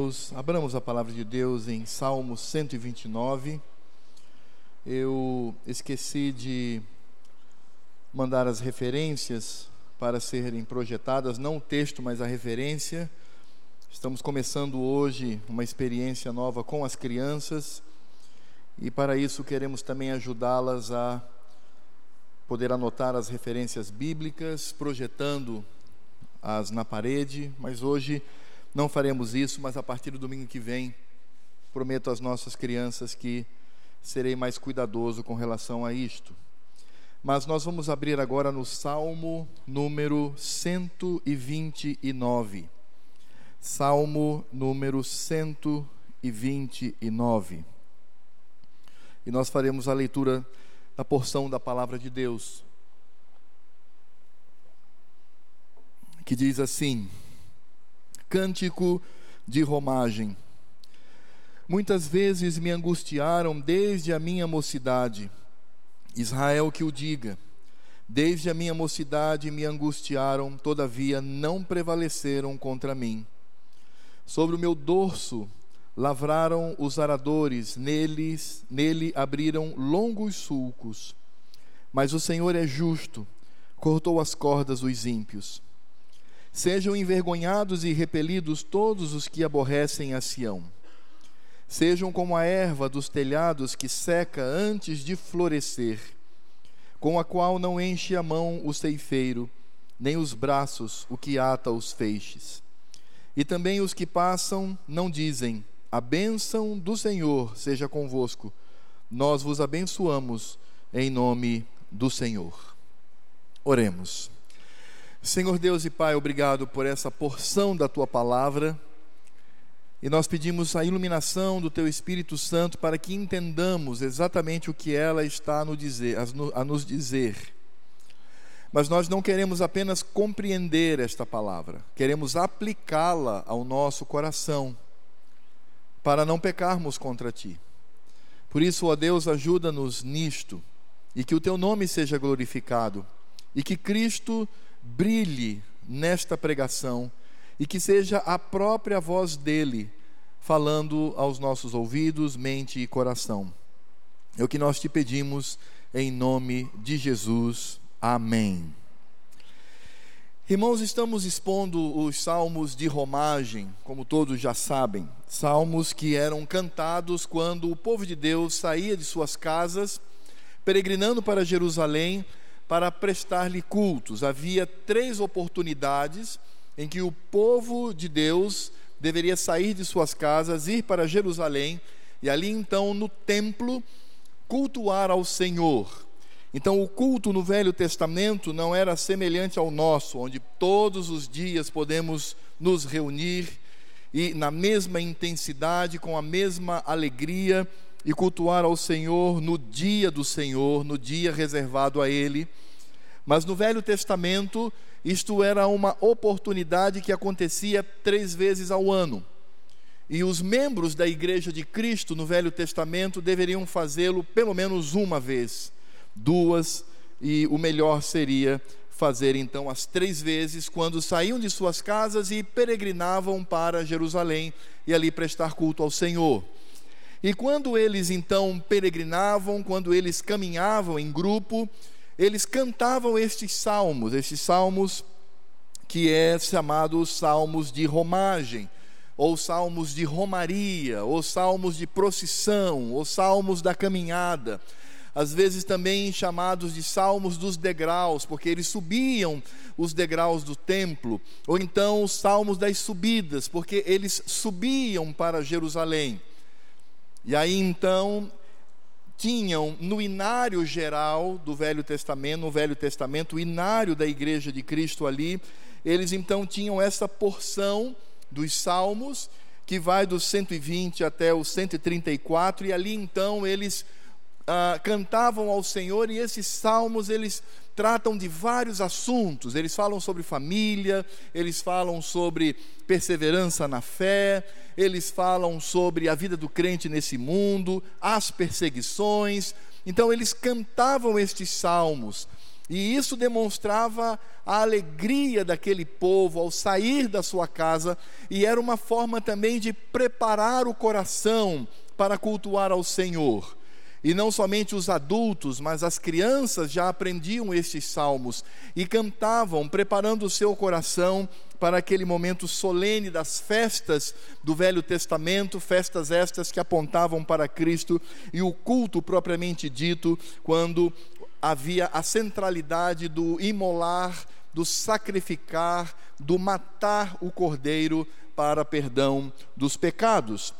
Deus, abramos a palavra de Deus em Salmo 129. Eu esqueci de mandar as referências para serem projetadas, não o texto, mas a referência. Estamos começando hoje uma experiência nova com as crianças e para isso queremos também ajudá-las a poder anotar as referências bíblicas, projetando as na parede, mas hoje não faremos isso, mas a partir do domingo que vem, prometo às nossas crianças que serei mais cuidadoso com relação a isto. Mas nós vamos abrir agora no Salmo número 129. Salmo número 129. E nós faremos a leitura da porção da palavra de Deus, que diz assim: cântico de romagem. Muitas vezes me angustiaram desde a minha mocidade. Israel que o diga. Desde a minha mocidade me angustiaram, todavia não prevaleceram contra mim. Sobre o meu dorso lavraram os aradores, neles, nele abriram longos sulcos. Mas o Senhor é justo, cortou as cordas dos ímpios. Sejam envergonhados e repelidos todos os que aborrecem a Sião. Sejam como a erva dos telhados que seca antes de florescer, com a qual não enche a mão o ceifeiro, nem os braços o que ata os feixes. E também os que passam não dizem: A bênção do Senhor seja convosco. Nós vos abençoamos em nome do Senhor. Oremos. Senhor Deus e Pai, obrigado por essa porção da tua palavra. E nós pedimos a iluminação do teu Espírito Santo para que entendamos exatamente o que ela está a nos dizer. Mas nós não queremos apenas compreender esta palavra, queremos aplicá-la ao nosso coração, para não pecarmos contra ti. Por isso, ó Deus, ajuda-nos nisto, e que o teu nome seja glorificado, e que Cristo brilhe nesta pregação e que seja a própria voz dele falando aos nossos ouvidos, mente e coração. É o que nós te pedimos em nome de Jesus. Amém. Irmãos, estamos expondo os salmos de romagem, como todos já sabem, salmos que eram cantados quando o povo de Deus saía de suas casas, peregrinando para Jerusalém para prestar-lhe cultos. Havia três oportunidades em que o povo de Deus deveria sair de suas casas, ir para Jerusalém e ali então no templo cultuar ao Senhor. Então, o culto no Velho Testamento não era semelhante ao nosso, onde todos os dias podemos nos reunir e, na mesma intensidade, com a mesma alegria, e cultuar ao Senhor no dia do Senhor, no dia reservado a Ele. Mas no Velho Testamento, isto era uma oportunidade que acontecia três vezes ao ano. E os membros da Igreja de Cristo no Velho Testamento deveriam fazê-lo pelo menos uma vez, duas, e o melhor seria fazer então as três vezes, quando saíam de suas casas e peregrinavam para Jerusalém e ali prestar culto ao Senhor. E quando eles então peregrinavam, quando eles caminhavam em grupo, eles cantavam estes salmos, estes salmos que é chamado salmos de romagem, ou salmos de romaria, ou salmos de procissão, ou salmos da caminhada. Às vezes também chamados de salmos dos degraus, porque eles subiam os degraus do templo, ou então os salmos das subidas, porque eles subiam para Jerusalém. E aí então tinham no inário geral do Velho Testamento, no Velho Testamento, o inário da igreja de Cristo ali, eles então tinham essa porção dos salmos que vai do 120 até o 134 e ali então eles ah, cantavam ao Senhor e esses salmos eles tratam de vários assuntos. Eles falam sobre família, eles falam sobre perseverança na fé, eles falam sobre a vida do crente nesse mundo, as perseguições. Então eles cantavam estes salmos. E isso demonstrava a alegria daquele povo ao sair da sua casa, e era uma forma também de preparar o coração para cultuar ao Senhor. E não somente os adultos, mas as crianças já aprendiam estes salmos e cantavam, preparando o seu coração para aquele momento solene das festas do Velho Testamento, festas estas que apontavam para Cristo e o culto propriamente dito, quando havia a centralidade do imolar, do sacrificar, do matar o cordeiro para perdão dos pecados.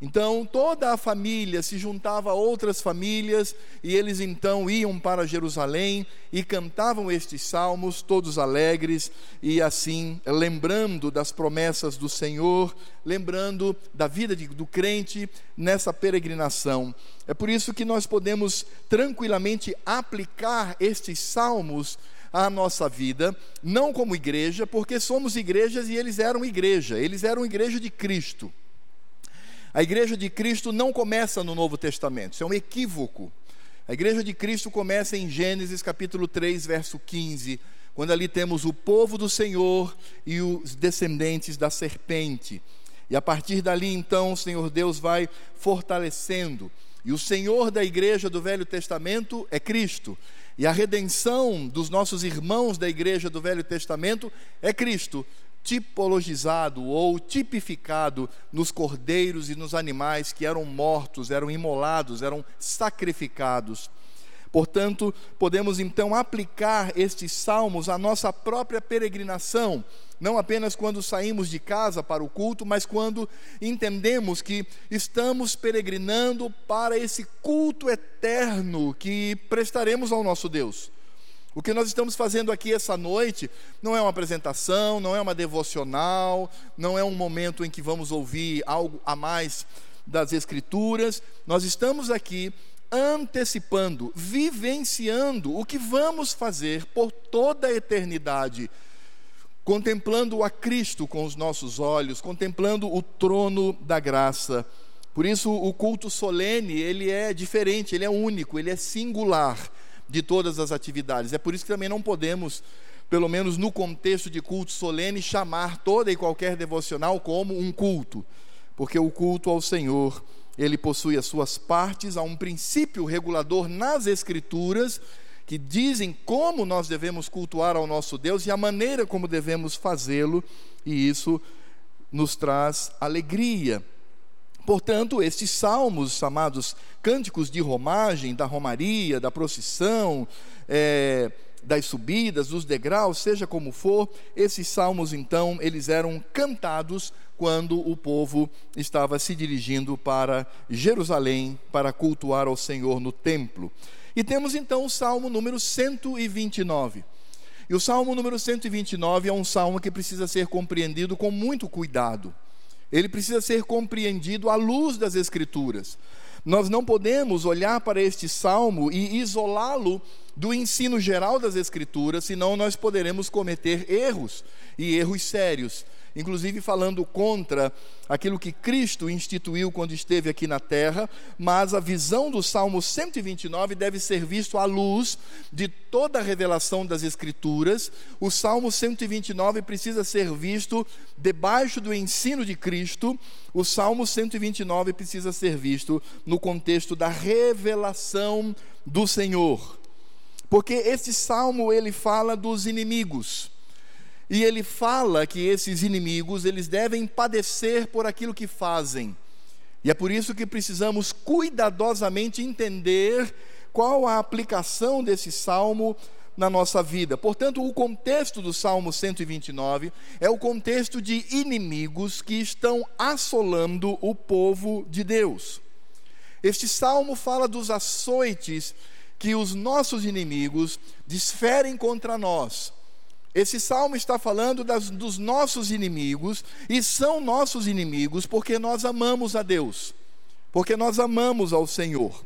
Então toda a família se juntava a outras famílias e eles então iam para Jerusalém e cantavam estes salmos, todos alegres e assim lembrando das promessas do Senhor, lembrando da vida de, do crente nessa peregrinação. É por isso que nós podemos tranquilamente aplicar estes salmos à nossa vida, não como igreja, porque somos igrejas e eles eram igreja, eles eram igreja de Cristo. A igreja de Cristo não começa no Novo Testamento, isso é um equívoco. A igreja de Cristo começa em Gênesis capítulo 3, verso 15, quando ali temos o povo do Senhor e os descendentes da serpente. E a partir dali, então, o Senhor Deus vai fortalecendo. E o Senhor da igreja do Velho Testamento é Cristo. E a redenção dos nossos irmãos da igreja do Velho Testamento é Cristo tipologizado ou tipificado nos cordeiros e nos animais que eram mortos, eram imolados, eram sacrificados. Portanto, podemos então aplicar estes salmos à nossa própria peregrinação, não apenas quando saímos de casa para o culto, mas quando entendemos que estamos peregrinando para esse culto eterno que prestaremos ao nosso Deus. O que nós estamos fazendo aqui essa noite não é uma apresentação, não é uma devocional, não é um momento em que vamos ouvir algo a mais das Escrituras. Nós estamos aqui antecipando, vivenciando o que vamos fazer por toda a eternidade, contemplando a Cristo com os nossos olhos, contemplando o trono da graça. Por isso o culto solene, ele é diferente, ele é único, ele é singular de todas as atividades. É por isso que também não podemos, pelo menos no contexto de culto solene, chamar toda e qualquer devocional como um culto, porque o culto ao Senhor, ele possui as suas partes, há um princípio regulador nas Escrituras que dizem como nós devemos cultuar ao nosso Deus e a maneira como devemos fazê-lo, e isso nos traz alegria. Portanto, estes salmos chamados cânticos de romagem, da romaria, da procissão, é, das subidas, dos degraus, seja como for, esses salmos então, eles eram cantados quando o povo estava se dirigindo para Jerusalém para cultuar ao Senhor no templo. E temos então o salmo número 129. E o salmo número 129 é um salmo que precisa ser compreendido com muito cuidado ele precisa ser compreendido à luz das Escrituras. Nós não podemos olhar para este salmo e isolá-lo do ensino geral das Escrituras, senão nós poderemos cometer erros e erros sérios inclusive falando contra aquilo que Cristo instituiu quando esteve aqui na terra, mas a visão do Salmo 129 deve ser visto à luz de toda a revelação das Escrituras. O Salmo 129 precisa ser visto debaixo do ensino de Cristo. O Salmo 129 precisa ser visto no contexto da revelação do Senhor. Porque esse salmo ele fala dos inimigos. E ele fala que esses inimigos, eles devem padecer por aquilo que fazem. E é por isso que precisamos cuidadosamente entender qual a aplicação desse salmo na nossa vida. Portanto, o contexto do Salmo 129 é o contexto de inimigos que estão assolando o povo de Deus. Este salmo fala dos açoites que os nossos inimigos desferem contra nós esse salmo está falando das, dos nossos inimigos, e são nossos inimigos porque nós amamos a Deus, porque nós amamos ao Senhor.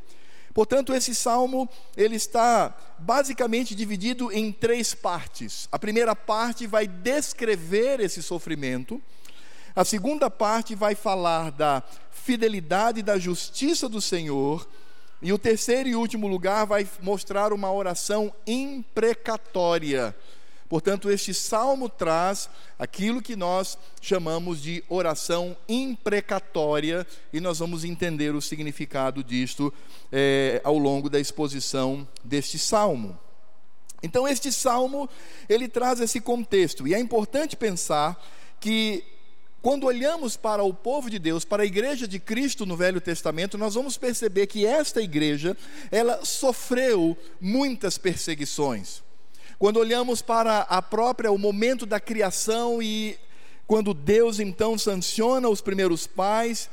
Portanto, esse salmo ele está basicamente dividido em três partes. A primeira parte vai descrever esse sofrimento. A segunda parte vai falar da fidelidade e da justiça do Senhor. E o terceiro e último lugar vai mostrar uma oração imprecatória. Portanto, este salmo traz aquilo que nós chamamos de oração imprecatória, e nós vamos entender o significado disto é, ao longo da exposição deste salmo. Então, este salmo ele traz esse contexto, e é importante pensar que quando olhamos para o povo de Deus, para a igreja de Cristo no Velho Testamento, nós vamos perceber que esta igreja, ela sofreu muitas perseguições. Quando olhamos para a própria o momento da criação e quando Deus então sanciona os primeiros pais,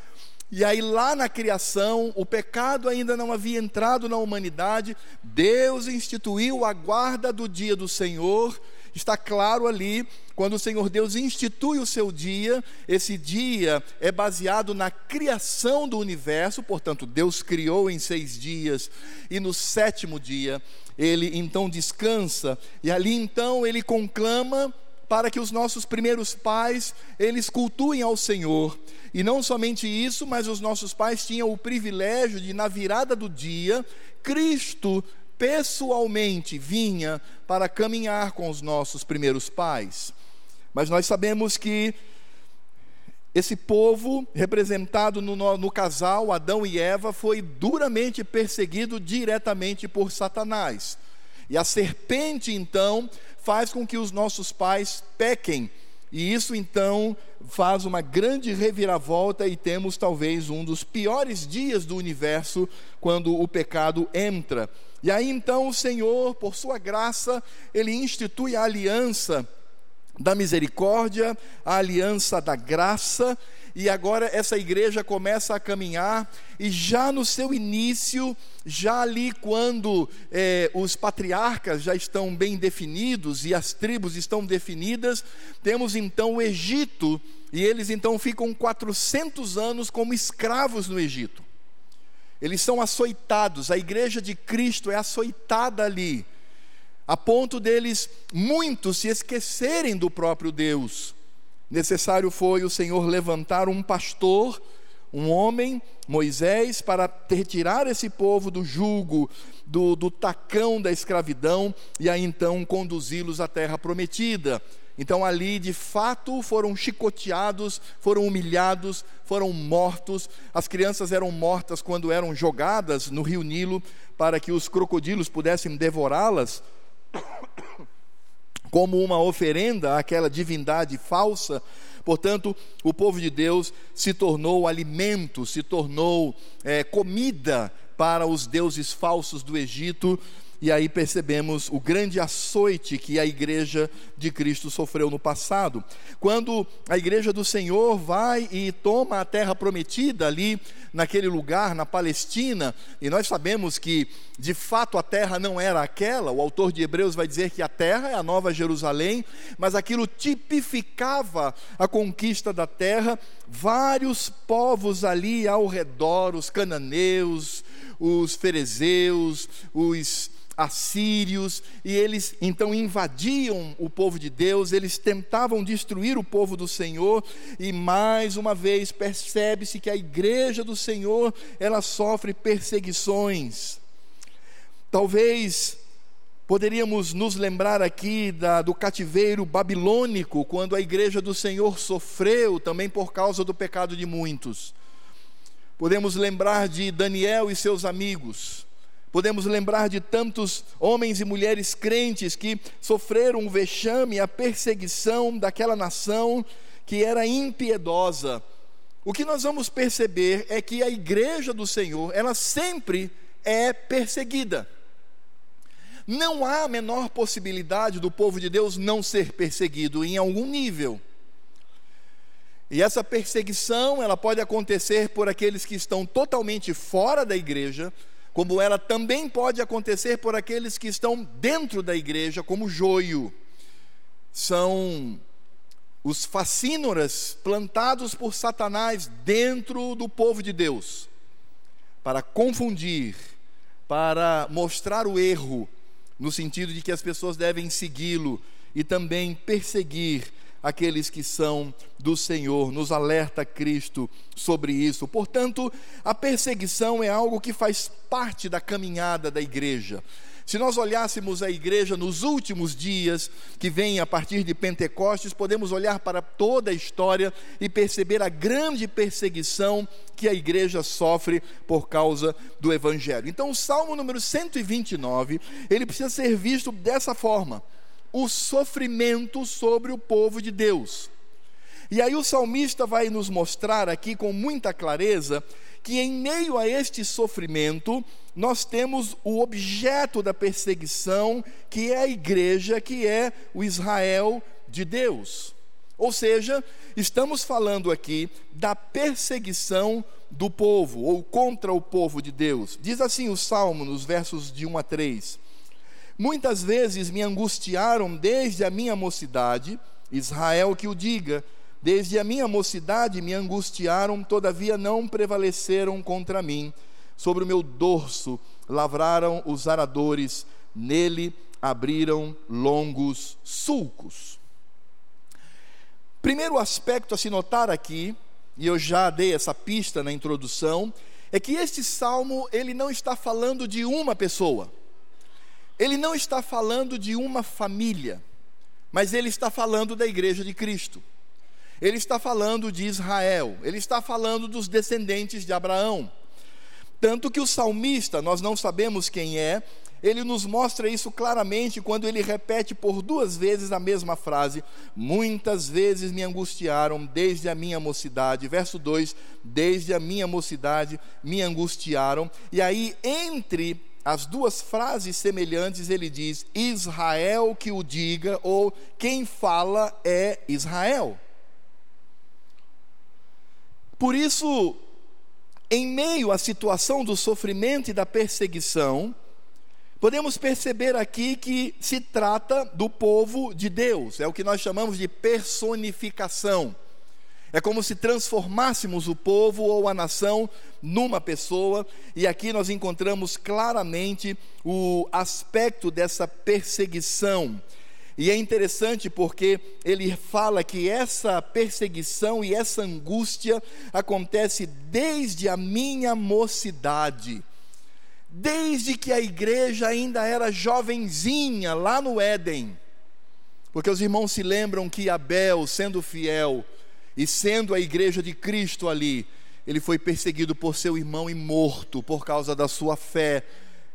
e aí lá na criação, o pecado ainda não havia entrado na humanidade, Deus instituiu a guarda do dia do Senhor, está claro ali, quando o Senhor Deus institui o seu dia, esse dia é baseado na criação do universo, portanto, Deus criou em seis dias, e no sétimo dia ele então descansa, e ali então ele conclama para que os nossos primeiros pais, eles cultuem ao Senhor. E não somente isso, mas os nossos pais tinham o privilégio de na virada do dia, Cristo pessoalmente vinha para caminhar com os nossos primeiros pais. Mas nós sabemos que esse povo, representado no, no, casal Adão e Eva, foi duramente perseguido diretamente por Satanás. E a serpente, então, faz com que os nossos pais pequem. E isso, então, faz uma grande reviravolta e temos talvez um dos piores dias do universo quando o pecado entra. E aí então o Senhor, por sua graça, ele institui a aliança da misericórdia, a aliança da graça, e agora essa igreja começa a caminhar, e já no seu início, já ali quando é, os patriarcas já estão bem definidos e as tribos estão definidas, temos então o Egito, e eles então ficam 400 anos como escravos no Egito. Eles são açoitados, a igreja de Cristo é açoitada ali, a ponto deles muitos se esquecerem do próprio Deus. Necessário foi o Senhor levantar um pastor, um homem, Moisés, para retirar esse povo do jugo, do, do tacão da escravidão e aí então conduzi-los à terra prometida. Então ali de fato foram chicoteados, foram humilhados, foram mortos. As crianças eram mortas quando eram jogadas no rio Nilo para que os crocodilos pudessem devorá-las, como uma oferenda àquela divindade falsa. Portanto, o povo de Deus se tornou alimento, se tornou é, comida para os deuses falsos do Egito e aí percebemos o grande açoite que a igreja de Cristo sofreu no passado. Quando a igreja do Senhor vai e toma a terra prometida ali, naquele lugar, na Palestina, e nós sabemos que de fato a terra não era aquela, o autor de Hebreus vai dizer que a terra é a nova Jerusalém, mas aquilo tipificava a conquista da terra, vários povos ali ao redor, os cananeus, os ferezeus, os assírios, e eles então invadiam o povo de Deus, eles tentavam destruir o povo do Senhor, e mais uma vez percebe-se que a igreja do Senhor, ela sofre perseguições. Talvez poderíamos nos lembrar aqui da, do cativeiro babilônico, quando a igreja do Senhor sofreu também por causa do pecado de muitos. Podemos lembrar de Daniel e seus amigos Podemos lembrar de tantos homens e mulheres crentes que sofreram o vexame, a perseguição daquela nação que era impiedosa. O que nós vamos perceber é que a igreja do Senhor, ela sempre é perseguida. Não há a menor possibilidade do povo de Deus não ser perseguido em algum nível. E essa perseguição, ela pode acontecer por aqueles que estão totalmente fora da igreja, como ela também pode acontecer por aqueles que estão dentro da igreja, como joio. São os facínoras plantados por Satanás dentro do povo de Deus, para confundir, para mostrar o erro, no sentido de que as pessoas devem segui-lo e também perseguir aqueles que são do Senhor, nos alerta Cristo sobre isso. Portanto, a perseguição é algo que faz parte da caminhada da igreja. Se nós olhássemos a igreja nos últimos dias, que vem a partir de Pentecostes, podemos olhar para toda a história e perceber a grande perseguição que a igreja sofre por causa do evangelho. Então, o Salmo número 129, ele precisa ser visto dessa forma: o sofrimento sobre o povo de Deus. E aí o salmista vai nos mostrar aqui com muita clareza que em meio a este sofrimento, nós temos o objeto da perseguição, que é a igreja, que é o Israel de Deus. Ou seja, estamos falando aqui da perseguição do povo, ou contra o povo de Deus. Diz assim o salmo, nos versos de 1 a 3: Muitas vezes me angustiaram desde a minha mocidade, Israel que o diga, Desde a minha mocidade me angustiaram, todavia não prevaleceram contra mim. Sobre o meu dorso lavraram os aradores, nele abriram longos sulcos. Primeiro aspecto a se notar aqui, e eu já dei essa pista na introdução, é que este salmo ele não está falando de uma pessoa. Ele não está falando de uma família, mas ele está falando da igreja de Cristo. Ele está falando de Israel, ele está falando dos descendentes de Abraão. Tanto que o salmista, nós não sabemos quem é, ele nos mostra isso claramente quando ele repete por duas vezes a mesma frase: Muitas vezes me angustiaram desde a minha mocidade. Verso 2: Desde a minha mocidade me angustiaram. E aí, entre as duas frases semelhantes, ele diz: Israel que o diga, ou quem fala é Israel. Por isso, em meio à situação do sofrimento e da perseguição, podemos perceber aqui que se trata do povo de Deus, é o que nós chamamos de personificação. É como se transformássemos o povo ou a nação numa pessoa, e aqui nós encontramos claramente o aspecto dessa perseguição e é interessante porque ele fala que essa perseguição e essa angústia acontece desde a minha mocidade. Desde que a igreja ainda era jovenzinha lá no Éden. Porque os irmãos se lembram que Abel, sendo fiel e sendo a igreja de Cristo ali, ele foi perseguido por seu irmão e morto por causa da sua fé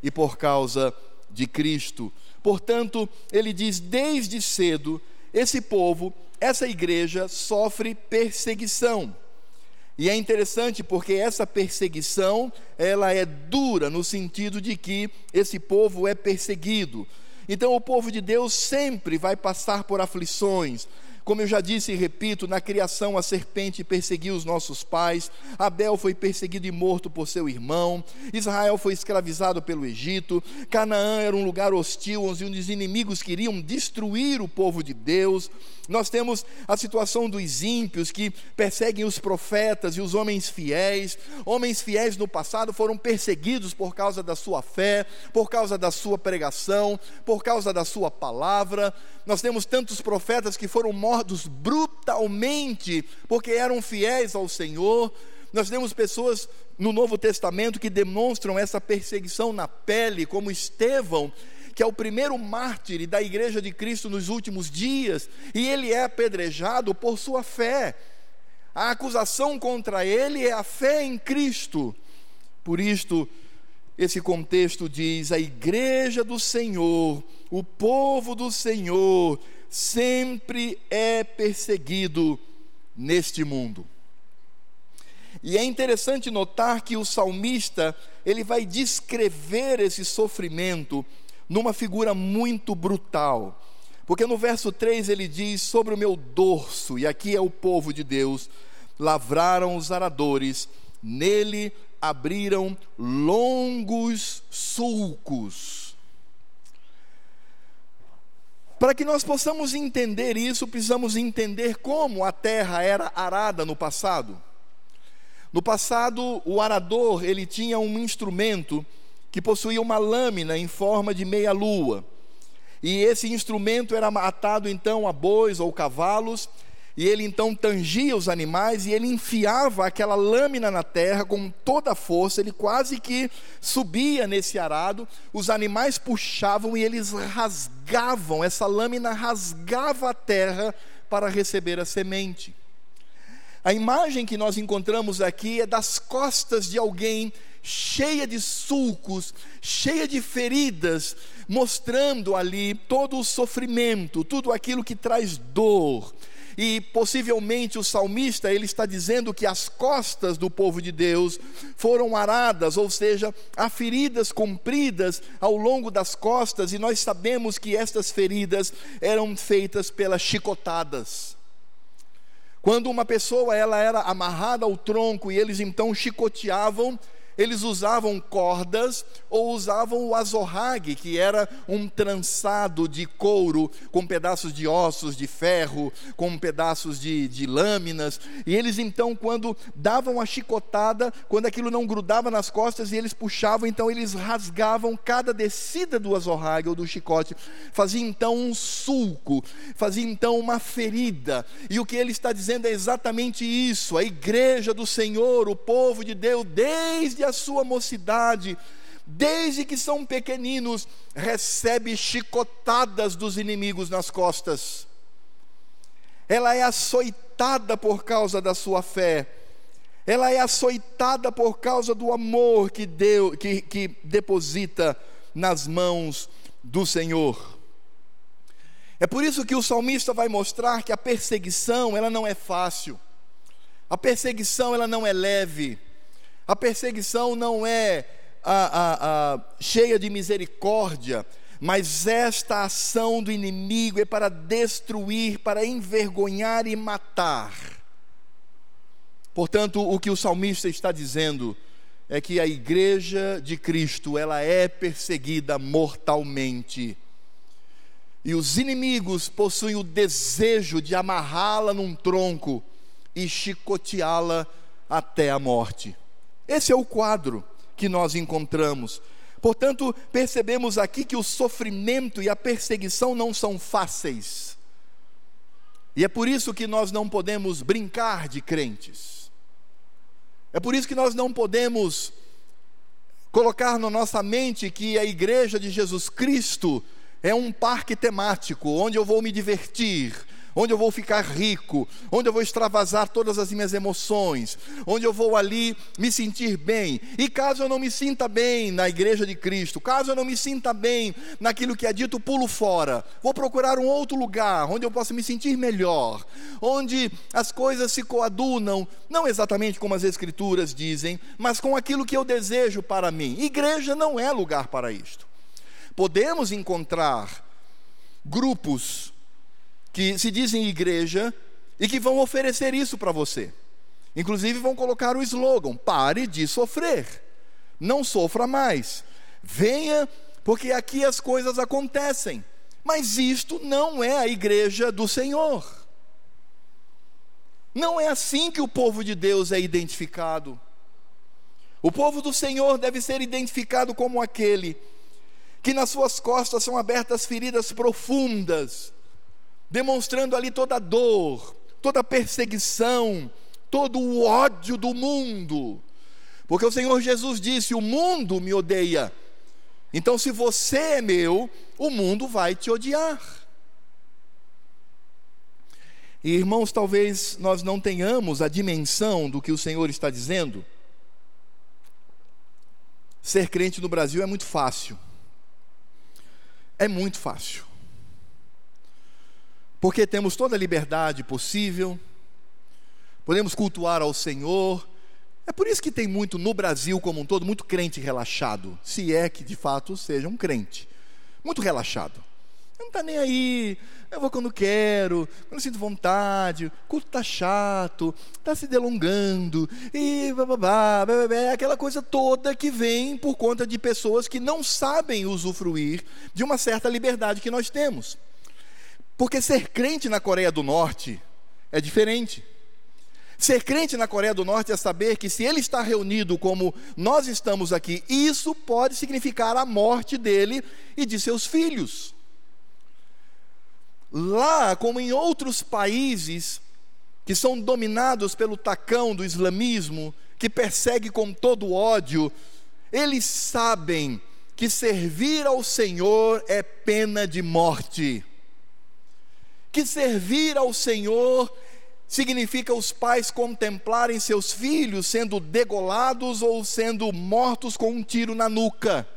e por causa de Cristo. Portanto, ele diz: desde cedo, esse povo, essa igreja, sofre perseguição. E é interessante porque essa perseguição, ela é dura no sentido de que esse povo é perseguido. Então o povo de Deus sempre vai passar por aflições, como eu já disse e repito, na criação a serpente perseguiu os nossos pais, Abel foi perseguido e morto por seu irmão, Israel foi escravizado pelo Egito, Canaã era um lugar hostil onde os inimigos queriam destruir o povo de Deus. Nós temos a situação dos ímpios que perseguem os profetas e os homens fiéis. Homens fiéis no passado foram perseguidos por causa da sua fé, por causa da sua pregação, por causa da sua palavra. Nós temos tantos profetas que foram mortos brutalmente porque eram fiéis ao Senhor. Nós temos pessoas no Novo Testamento que demonstram essa perseguição na pele, como Estevão, que é o primeiro mártir da igreja de Cristo nos últimos dias, e ele é apedrejado por sua fé. A acusação contra ele é a fé em Cristo. Por isto, esse contexto diz: a igreja do Senhor, o povo do Senhor, sempre é perseguido neste mundo. E é interessante notar que o salmista, ele vai descrever esse sofrimento numa figura muito brutal. Porque no verso 3 ele diz: Sobre o meu dorso, e aqui é o povo de Deus, lavraram os aradores, nele abriram longos sulcos. Para que nós possamos entender isso, precisamos entender como a terra era arada no passado. No passado, o arador, ele tinha um instrumento que possuía uma lâmina em forma de meia-lua. e esse instrumento era atado então a bois ou cavalos, e ele então tangia os animais e ele enfiava aquela lâmina na terra com toda a força, ele quase que subia nesse arado, os animais puxavam e eles rasgavam, essa lâmina rasgava a terra para receber a semente. A imagem que nós encontramos aqui é das costas de alguém cheia de sulcos, cheia de feridas, mostrando ali todo o sofrimento, tudo aquilo que traz dor. E possivelmente o salmista ele está dizendo que as costas do povo de Deus foram aradas, ou seja, há feridas compridas ao longo das costas, e nós sabemos que estas feridas eram feitas pelas chicotadas. Quando uma pessoa ela era amarrada ao tronco e eles então chicoteavam, eles usavam cordas ou usavam o azorrague, que era um trançado de couro com pedaços de ossos de ferro, com pedaços de, de lâminas. E eles então, quando davam a chicotada, quando aquilo não grudava nas costas e eles puxavam, então eles rasgavam cada descida do azorrague ou do chicote, fazia então um sulco, fazia então uma ferida. E o que ele está dizendo é exatamente isso: a igreja do Senhor, o povo de Deus, desde a a sua mocidade, desde que são pequeninos, recebe chicotadas dos inimigos nas costas. Ela é açoitada por causa da sua fé. Ela é açoitada por causa do amor que deu, que, que deposita nas mãos do Senhor. É por isso que o salmista vai mostrar que a perseguição, ela não é fácil. A perseguição, ela não é leve. A perseguição não é a, a, a, cheia de misericórdia, mas esta ação do inimigo é para destruir, para envergonhar e matar. Portanto, o que o salmista está dizendo é que a igreja de Cristo, ela é perseguida mortalmente. E os inimigos possuem o desejo de amarrá-la num tronco e chicoteá-la até a morte. Esse é o quadro que nós encontramos. Portanto, percebemos aqui que o sofrimento e a perseguição não são fáceis. E é por isso que nós não podemos brincar de crentes. É por isso que nós não podemos colocar na nossa mente que a igreja de Jesus Cristo é um parque temático onde eu vou me divertir, onde eu vou ficar rico, onde eu vou extravasar todas as minhas emoções, onde eu vou ali me sentir bem. E caso eu não me sinta bem na igreja de Cristo, caso eu não me sinta bem naquilo que é dito, pulo fora. Vou procurar um outro lugar onde eu possa me sentir melhor, onde as coisas se coadunam, não exatamente como as escrituras dizem, mas com aquilo que eu desejo para mim. Igreja não é lugar para isto. Podemos encontrar grupos que se dizem igreja e que vão oferecer isso para você. Inclusive vão colocar o slogan: pare de sofrer, não sofra mais, venha, porque aqui as coisas acontecem. Mas isto não é a igreja do Senhor. Não é assim que o povo de Deus é identificado. O povo do Senhor deve ser identificado como aquele que nas suas costas são abertas feridas profundas, demonstrando ali toda a dor, toda a perseguição, todo o ódio do mundo. Porque o Senhor Jesus disse: O mundo me odeia. Então, se você é meu, o mundo vai te odiar. E irmãos, talvez nós não tenhamos a dimensão do que o Senhor está dizendo. Ser crente no Brasil é muito fácil. É muito fácil porque temos toda a liberdade possível, podemos cultuar ao Senhor. É por isso que tem muito no Brasil como um todo, muito crente relaxado, se é que de fato seja um crente, muito relaxado. Não está nem aí, eu vou quando quero, quando sinto vontade, o culto está chato, está se delongando, e bababá, bababá, aquela coisa toda que vem por conta de pessoas que não sabem usufruir de uma certa liberdade que nós temos. Porque ser crente na Coreia do Norte é diferente. Ser crente na Coreia do Norte é saber que se ele está reunido como nós estamos aqui, isso pode significar a morte dele e de seus filhos. Lá, como em outros países que são dominados pelo tacão do islamismo, que persegue com todo ódio, eles sabem que servir ao Senhor é pena de morte. Que servir ao Senhor significa os pais contemplarem seus filhos sendo degolados ou sendo mortos com um tiro na nuca.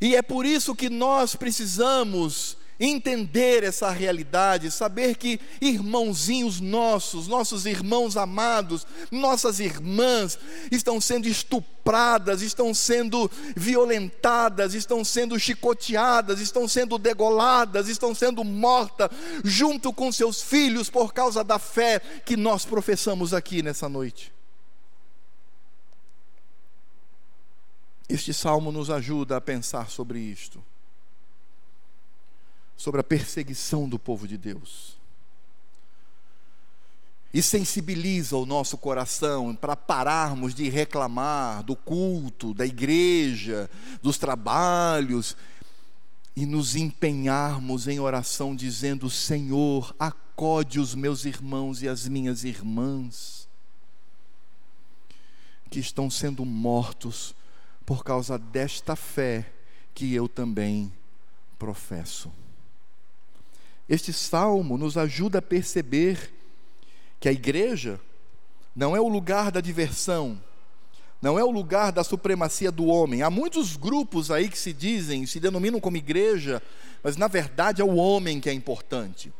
E é por isso que nós precisamos entender essa realidade, saber que irmãozinhos nossos, nossos irmãos amados, nossas irmãs estão sendo estupradas, estão sendo violentadas, estão sendo chicoteadas, estão sendo degoladas, estão sendo mortas junto com seus filhos por causa da fé que nós professamos aqui nessa noite. Este salmo nos ajuda a pensar sobre isto, sobre a perseguição do povo de Deus. E sensibiliza o nosso coração para pararmos de reclamar do culto, da igreja, dos trabalhos e nos empenharmos em oração, dizendo: Senhor, acode os meus irmãos e as minhas irmãs que estão sendo mortos por causa desta fé que eu também professo. Este salmo nos ajuda a perceber que a igreja não é o lugar da diversão, não é o lugar da supremacia do homem. Há muitos grupos aí que se dizem, se denominam como igreja, mas na verdade é o homem que é importante.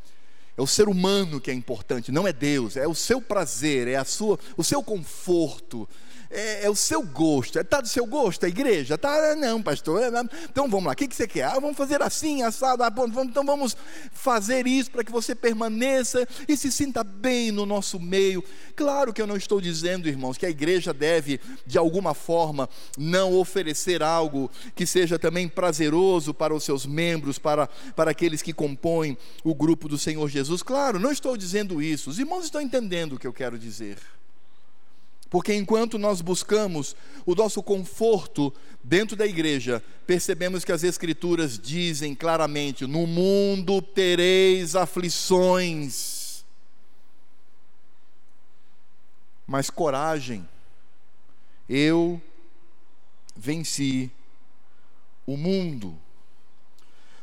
É o ser humano que é importante, não é Deus, é o seu prazer, é a sua, o seu conforto, é, é, o seu gosto. Está do seu gosto a igreja? Tá, não, pastor. É, então vamos lá, o que, que você quer? Ah, vamos fazer assim, assado. Ah, bom, vamos, então vamos fazer isso para que você permaneça e se sinta bem no nosso meio. Claro que eu não estou dizendo, irmãos, que a igreja deve, de alguma forma, não oferecer algo que seja também prazeroso para os seus membros, para, para aqueles que compõem o grupo do Senhor Jesus. Claro, não estou dizendo isso. Os irmãos estão entendendo o que eu quero dizer. Porque enquanto nós buscamos o nosso conforto dentro da igreja, percebemos que as Escrituras dizem claramente: no mundo tereis aflições. Mas coragem, eu venci o mundo.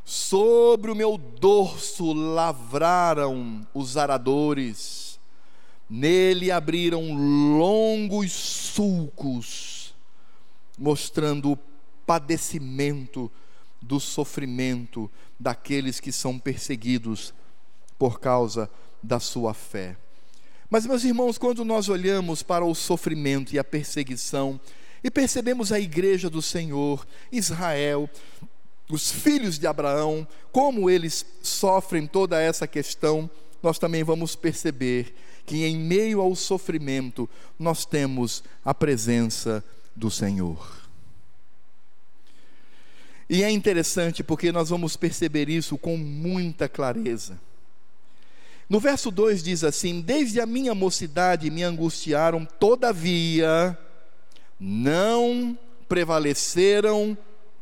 Sobre o meu dorso lavraram os aradores Nele abriram longos sulcos, mostrando o padecimento do sofrimento daqueles que são perseguidos por causa da sua fé. Mas, meus irmãos, quando nós olhamos para o sofrimento e a perseguição, e percebemos a igreja do Senhor, Israel, os filhos de Abraão, como eles sofrem toda essa questão, nós também vamos perceber que em meio ao sofrimento nós temos a presença do Senhor. E é interessante porque nós vamos perceber isso com muita clareza. No verso 2 diz assim: Desde a minha mocidade me angustiaram, todavia não prevaleceram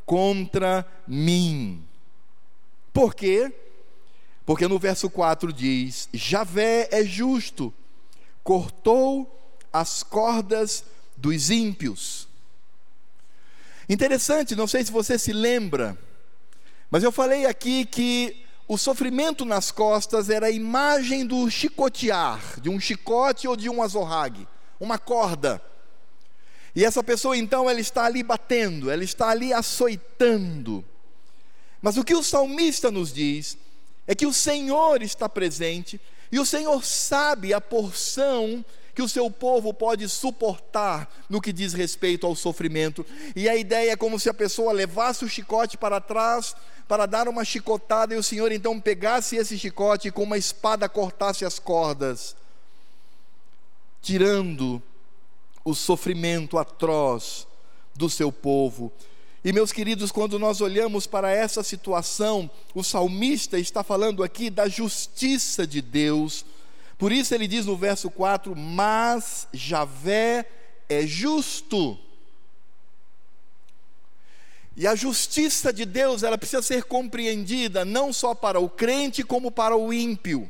contra mim. Por quê? Porque no verso 4 diz: Javé é justo, cortou as cordas dos ímpios. Interessante, não sei se você se lembra, mas eu falei aqui que o sofrimento nas costas era a imagem do chicotear, de um chicote ou de um azorrague, uma corda. E essa pessoa então ela está ali batendo, ela está ali açoitando. Mas o que o salmista nos diz é que o Senhor está presente e o Senhor sabe a porção que o seu povo pode suportar no que diz respeito ao sofrimento. E a ideia é como se a pessoa levasse o chicote para trás para dar uma chicotada e o Senhor então pegasse esse chicote e com uma espada cortasse as cordas, tirando o sofrimento atroz do seu povo. E meus queridos, quando nós olhamos para essa situação, o salmista está falando aqui da justiça de Deus. Por isso ele diz no verso 4: Mas Javé é justo. E a justiça de Deus, ela precisa ser compreendida não só para o crente, como para o ímpio.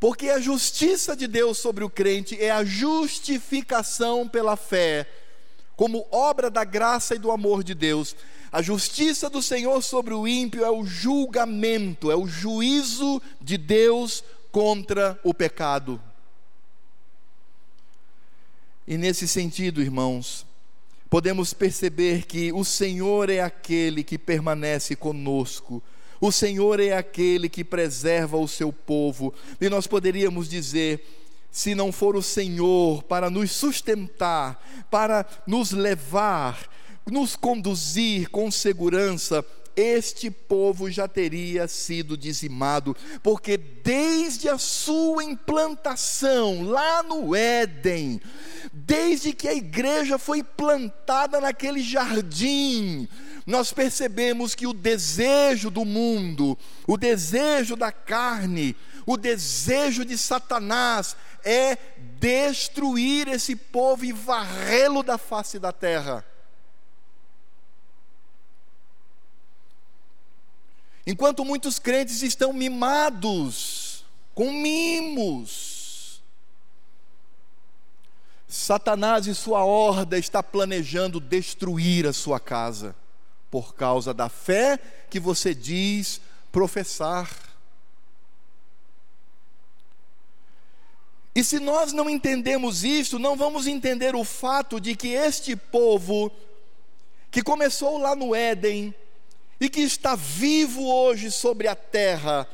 Porque a justiça de Deus sobre o crente é a justificação pela fé, como obra da graça e do amor de Deus. A justiça do Senhor sobre o ímpio é o julgamento, é o juízo de Deus contra o pecado. E nesse sentido, irmãos, podemos perceber que o Senhor é aquele que permanece conosco. O Senhor é aquele que preserva o seu povo. E nós poderíamos dizer: se não for o Senhor para nos sustentar, para nos levar, nos conduzir com segurança, este povo já teria sido dizimado, porque desde a sua implantação lá no Éden, desde que a igreja foi plantada naquele jardim, nós percebemos que o desejo do mundo, o desejo da carne, o desejo de Satanás é destruir esse povo e varrê-lo da face da terra. Enquanto muitos crentes estão mimados, com mimos, Satanás e sua horda está planejando destruir a sua casa por causa da fé que você diz professar. E se nós não entendemos isso, não vamos entender o fato de que este povo, que começou lá no Éden, e que está vivo hoje sobre a terra.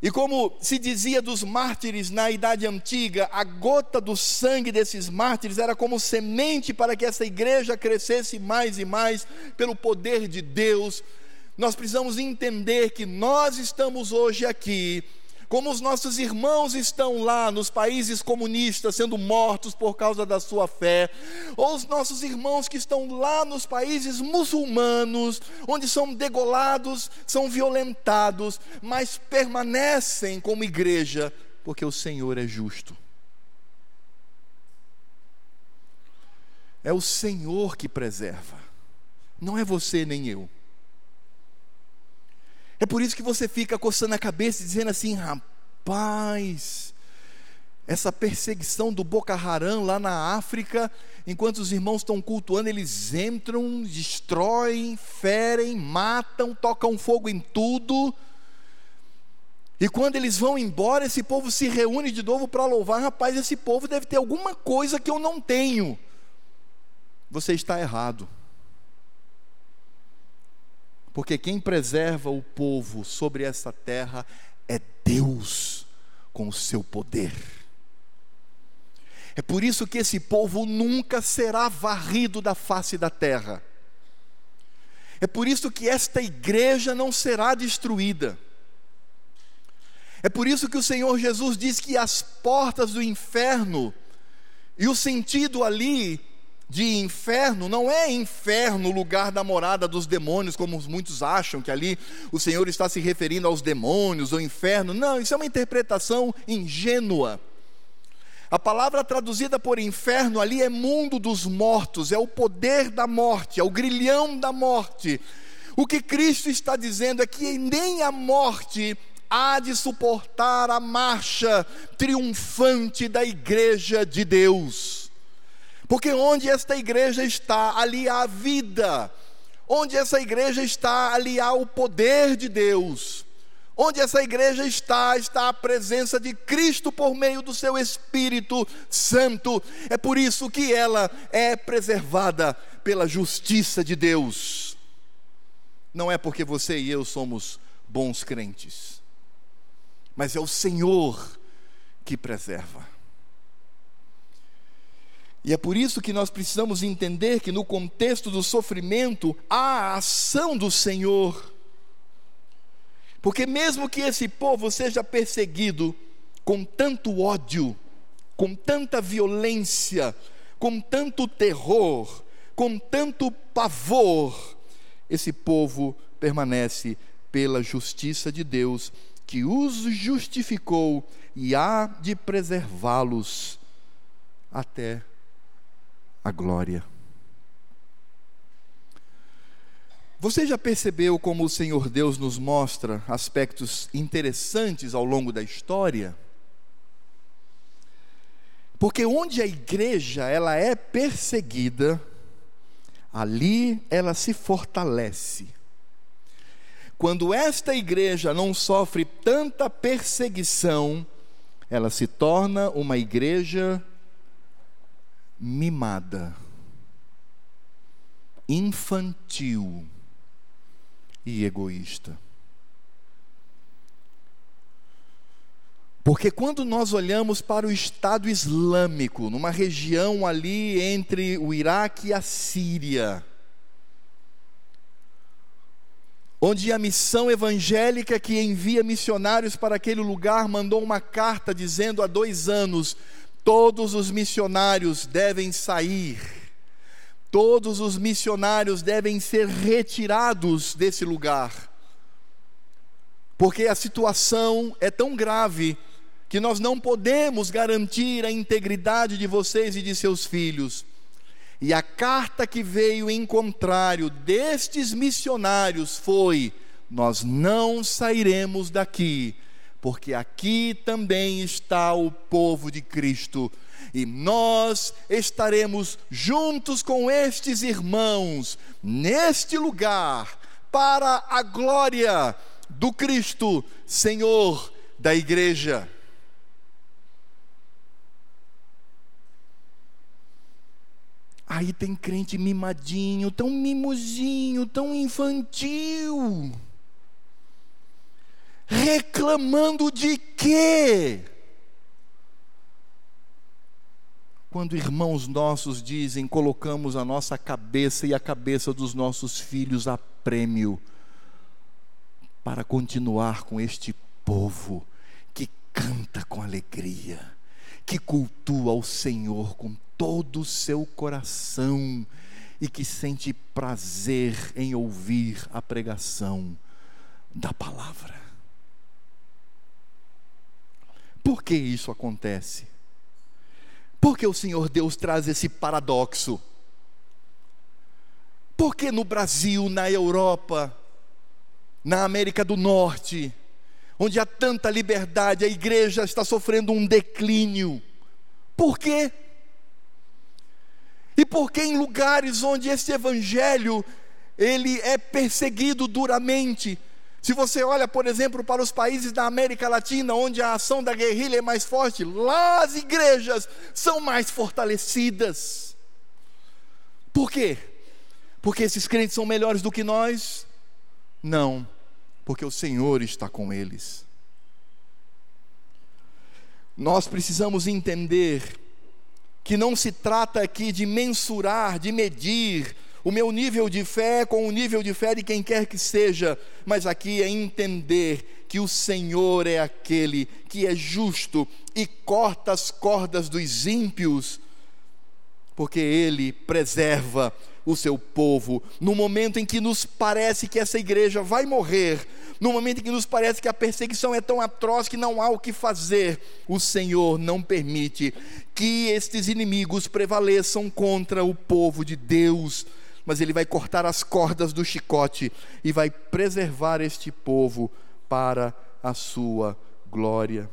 E como se dizia dos mártires na Idade Antiga, a gota do sangue desses mártires era como semente para que essa igreja crescesse mais e mais pelo poder de Deus. Nós precisamos entender que nós estamos hoje aqui como os nossos irmãos estão lá nos países comunistas sendo mortos por causa da sua fé, ou os nossos irmãos que estão lá nos países muçulmanos, onde são degolados, são violentados, mas permanecem como igreja, porque o Senhor é justo. É o Senhor que preserva, não é você nem eu. É por isso que você fica coçando a cabeça e dizendo assim: rapaz, essa perseguição do Boko Haram lá na África, enquanto os irmãos estão cultuando, eles entram, destroem, ferem, matam, tocam fogo em tudo. E quando eles vão embora, esse povo se reúne de novo para louvar. Rapaz, esse povo deve ter alguma coisa que eu não tenho. Você está errado. Porque quem preserva o povo sobre essa terra é Deus, com o seu poder. É por isso que esse povo nunca será varrido da face da terra. É por isso que esta igreja não será destruída. É por isso que o Senhor Jesus diz que as portas do inferno, e o sentido ali de inferno não é inferno, lugar da morada dos demônios, como muitos acham que ali o Senhor está se referindo aos demônios ou inferno. Não, isso é uma interpretação ingênua. A palavra traduzida por inferno ali é mundo dos mortos, é o poder da morte, é o grilhão da morte. O que Cristo está dizendo é que nem a morte há de suportar a marcha triunfante da igreja de Deus. Porque onde esta igreja está, ali há vida. Onde essa igreja está, ali há o poder de Deus. Onde essa igreja está, está a presença de Cristo por meio do seu Espírito Santo. É por isso que ela é preservada pela justiça de Deus. Não é porque você e eu somos bons crentes, mas é o Senhor que preserva. E é por isso que nós precisamos entender que no contexto do sofrimento há a ação do Senhor. Porque mesmo que esse povo seja perseguido com tanto ódio, com tanta violência, com tanto terror, com tanto pavor, esse povo permanece pela justiça de Deus, que os justificou e há de preservá-los até a glória. Você já percebeu como o Senhor Deus nos mostra aspectos interessantes ao longo da história? Porque onde a igreja ela é perseguida, ali ela se fortalece. Quando esta igreja não sofre tanta perseguição, ela se torna uma igreja mimada, infantil e egoísta. Porque quando nós olhamos para o Estado Islâmico, numa região ali entre o Iraque e a Síria, onde a missão evangélica que envia missionários para aquele lugar mandou uma carta dizendo há dois anos: todos os missionários devem sair, todos os missionários devem ser retirados desse lugar, porque a situação é tão grave que nós não podemos garantir a integridade de vocês e de seus filhos. E a carta que veio em contrário destes missionários foi: Nós não sairemos daqui, porque aqui também está o povo de Cristo, e nós estaremos juntos com estes irmãos, neste lugar, para a glória do Cristo, Senhor da igreja. Aí tem crente mimadinho, tão mimosinho, tão infantil. Reclamando de quê? Quando irmãos nossos dizem, colocamos a nossa cabeça e a cabeça dos nossos filhos a prêmio para continuar com este povo que canta com alegria, que cultua o Senhor com todo o seu coração e que sente prazer em ouvir a pregação da palavra. Por que isso acontece? Porque o Senhor Deus traz esse paradoxo. Porque no Brasil, na Europa, na América do Norte, onde há tanta liberdade, a igreja está sofrendo um declínio. Por quê? E porque em lugares onde esse evangelho ele é perseguido duramente, se você olha, por exemplo, para os países da América Latina, onde a ação da guerrilha é mais forte, lá as igrejas são mais fortalecidas. Por quê? Porque esses crentes são melhores do que nós? Não, porque o Senhor está com eles. Nós precisamos entender que não se trata aqui de mensurar, de medir o meu nível de fé com o nível de fé de quem quer que seja, mas aqui é entender que o Senhor é aquele que é justo e corta as cordas dos ímpios, porque Ele preserva o seu povo. No momento em que nos parece que essa igreja vai morrer, no momento em que nos parece que a perseguição é tão atroz que não há o que fazer, o Senhor não permite que estes inimigos prevaleçam contra o povo de Deus, mas Ele vai cortar as cordas do chicote e vai preservar este povo para a sua glória.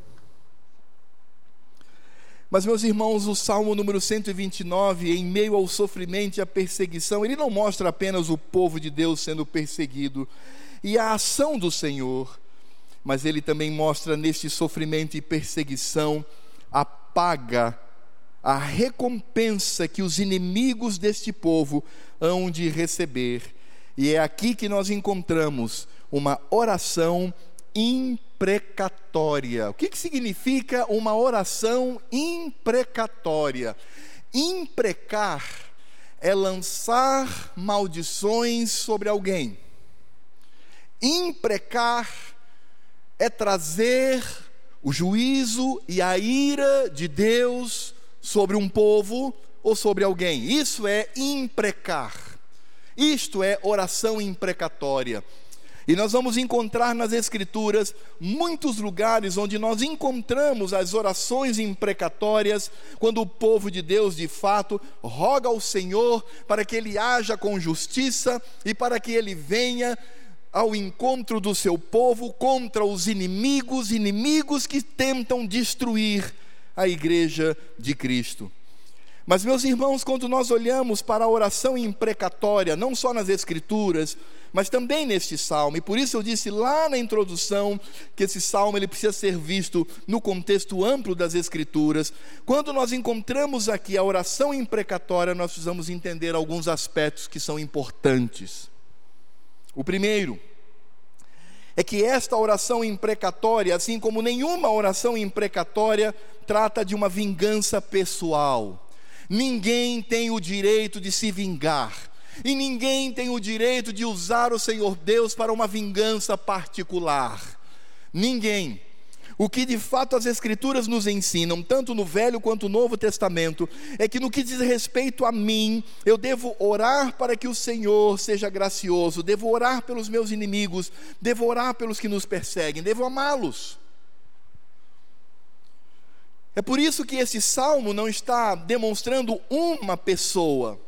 Mas, meus irmãos, o Salmo número 129, em meio ao sofrimento e à perseguição, ele não mostra apenas o povo de Deus sendo perseguido e a ação do Senhor, mas ele também mostra neste sofrimento e perseguição a paga, a recompensa que os inimigos deste povo hão de receber. E é aqui que nós encontramos uma oração imprecatória. O que, que significa uma oração imprecatória? Imprecar é lançar maldições sobre alguém. Imprecar é trazer o juízo e a ira de Deus sobre um povo ou sobre alguém. Isso é imprecar. Isto é oração imprecatória. E nós vamos encontrar nas Escrituras muitos lugares onde nós encontramos as orações imprecatórias, quando o povo de Deus de fato roga ao Senhor para que ele haja com justiça e para que ele venha ao encontro do seu povo contra os inimigos, inimigos que tentam destruir a igreja de Cristo. Mas, meus irmãos, quando nós olhamos para a oração imprecatória, não só nas Escrituras, mas também neste salmo, e por isso eu disse lá na introdução que esse salmo ele precisa ser visto no contexto amplo das Escrituras. Quando nós encontramos aqui a oração imprecatória, nós precisamos entender alguns aspectos que são importantes. O primeiro é que esta oração imprecatória, assim como nenhuma oração imprecatória, trata de uma vingança pessoal. Ninguém tem o direito de se vingar. E ninguém tem o direito de usar o Senhor Deus para uma vingança particular. Ninguém. O que de fato as Escrituras nos ensinam, tanto no Velho quanto no Novo Testamento, é que no que diz respeito a mim, eu devo orar para que o Senhor seja gracioso, devo orar pelos meus inimigos, devo orar pelos que nos perseguem, devo amá-los. É por isso que esse salmo não está demonstrando uma pessoa,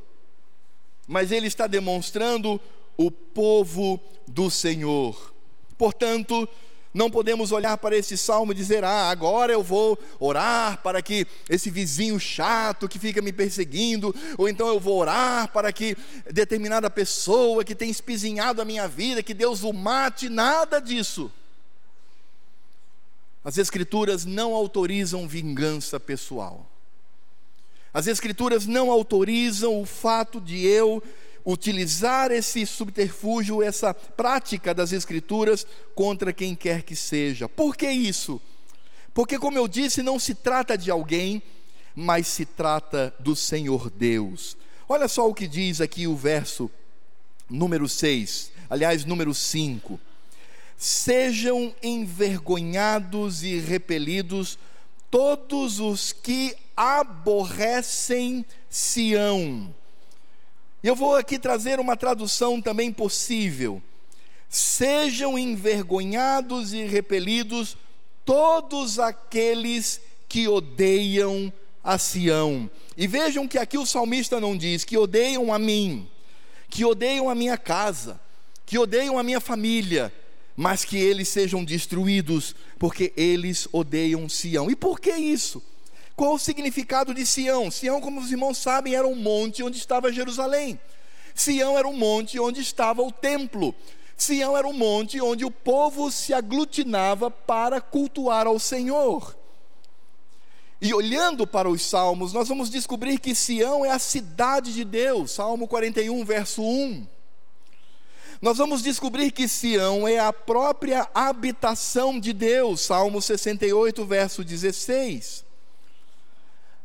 mas ele está demonstrando o povo do Senhor. Portanto, não podemos olhar para esse salmo e dizer: Ah, agora eu vou orar para que esse vizinho chato que fica me perseguindo, ou então eu vou orar para que determinada pessoa que tem espizinhado a minha vida, que Deus o mate, nada disso. As Escrituras não autorizam vingança pessoal. As Escrituras não autorizam o fato de eu utilizar esse subterfúgio, essa prática das Escrituras contra quem quer que seja. Por que isso? Porque, como eu disse, não se trata de alguém, mas se trata do Senhor Deus. Olha só o que diz aqui o verso número 6, aliás, número 5 sejam envergonhados e repelidos todos os que aborrecem Sião. Eu vou aqui trazer uma tradução também possível. Sejam envergonhados e repelidos todos aqueles que odeiam a Sião. E vejam que aqui o salmista não diz que odeiam a mim, que odeiam a minha casa, que odeiam a minha família, mas que eles sejam destruídos, porque eles odeiam Sião. E por que isso? Qual o significado de Sião? Sião, como os irmãos sabem, era um monte onde estava Jerusalém. Sião era um monte onde estava o templo. Sião era um monte onde o povo se aglutinava para cultuar ao Senhor. E olhando para os salmos, nós vamos descobrir que Sião é a cidade de Deus. Salmo 41, verso 1 nós vamos descobrir que Sião é a própria habitação de Deus, Salmo 68, verso 16.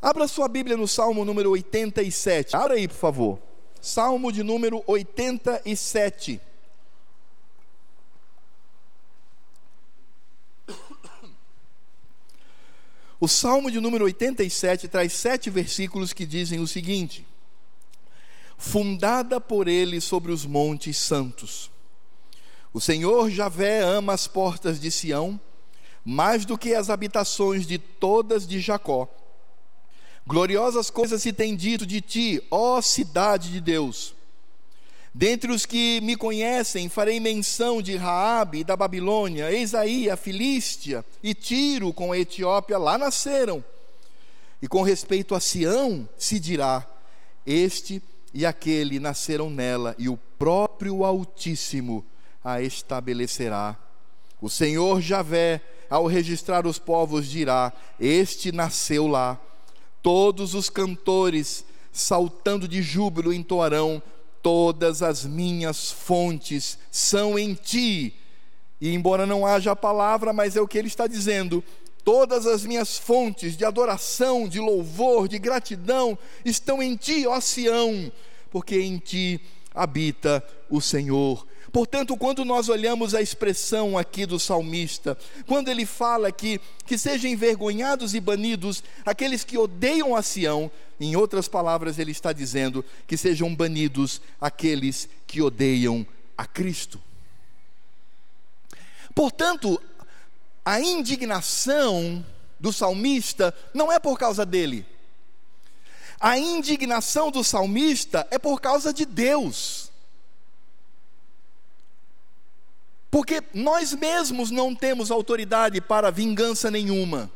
Abra sua Bíblia no Salmo número 87. Abra aí, por favor. Salmo de número 87. O Salmo de número 87 traz sete versículos que dizem o seguinte: fundada por ele sobre os montes santos. O Senhor Javé ama as portas de Sião, mais do que as habitações de todas de Jacó. Gloriosas coisas se tem dito de ti, ó cidade de Deus. Dentre os que me conhecem, farei menção de Raabe e da Babilônia, eis aí a Filístia e Tiro com a Etiópia lá nasceram. E com respeito a Sião se dirá: Este e aquele nasceram nela, e o próprio Altíssimo a estabelecerá. O Senhor Javé, ao registrar os povos, dirá: Este nasceu lá. Todos os cantores, saltando de júbilo, entoarão: Todas as minhas fontes são em ti. E embora não haja palavra, mas é o que ele está dizendo: Todas as minhas fontes de adoração, de louvor, de gratidão estão em ti, ó Sião, porque em ti habita o Senhor. Portanto, quando nós olhamos a expressão aqui do salmista, quando ele fala aqui que sejam envergonhados e banidos aqueles que odeiam a Sião, em outras palavras, ele está dizendo que sejam banidos aqueles que odeiam a Cristo. Portanto, a indignação do salmista não é por causa dele. A indignação do salmista é por causa de Deus. Porque nós mesmos não temos autoridade para vingança nenhuma.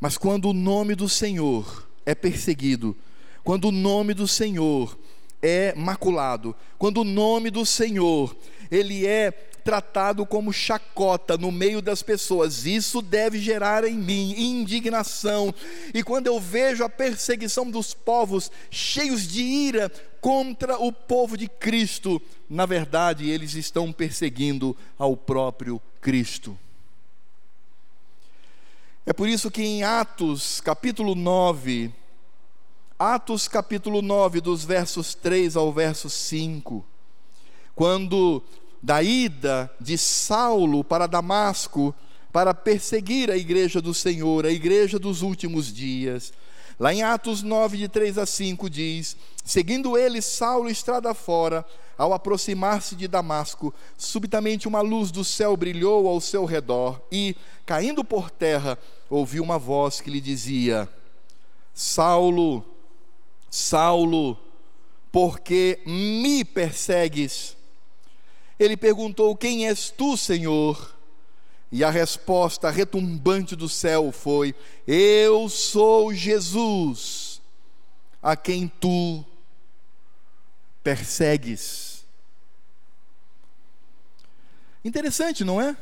Mas quando o nome do Senhor é perseguido, quando o nome do Senhor é maculado, quando o nome do Senhor ele é tratado como chacota no meio das pessoas. Isso deve gerar em mim indignação. E quando eu vejo a perseguição dos povos cheios de ira contra o povo de Cristo, na verdade, eles estão perseguindo ao próprio Cristo. É por isso que em Atos, capítulo 9, Atos capítulo 9, dos versos 3 ao verso 5, quando da ida de Saulo para Damasco para perseguir a igreja do Senhor, a igreja dos últimos dias. Lá em Atos 9, de 3 a 5, diz: Seguindo ele, Saulo estrada fora, ao aproximar-se de Damasco, subitamente uma luz do céu brilhou ao seu redor e, caindo por terra, ouviu uma voz que lhe dizia: Saulo, Saulo, por que me persegues? Ele perguntou: Quem és tu, Senhor? E a resposta retumbante do céu foi: Eu sou Jesus, a quem tu persegues. Interessante, não é?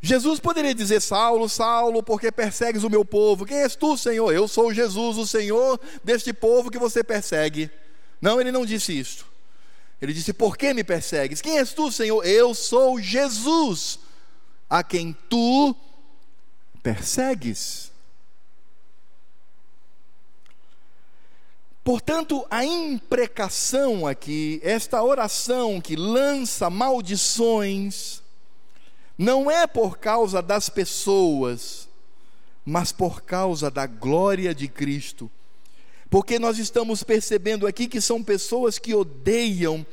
Jesus poderia dizer: Saulo, Saulo, porque persegues o meu povo? Quem és tu, Senhor? Eu sou Jesus, o Senhor deste povo que você persegue. Não, ele não disse isso. Ele disse: Por que me persegues? Quem és tu, Senhor? Eu sou Jesus, a quem tu persegues. Portanto, a imprecação aqui, esta oração que lança maldições, não é por causa das pessoas, mas por causa da glória de Cristo porque nós estamos percebendo aqui que são pessoas que odeiam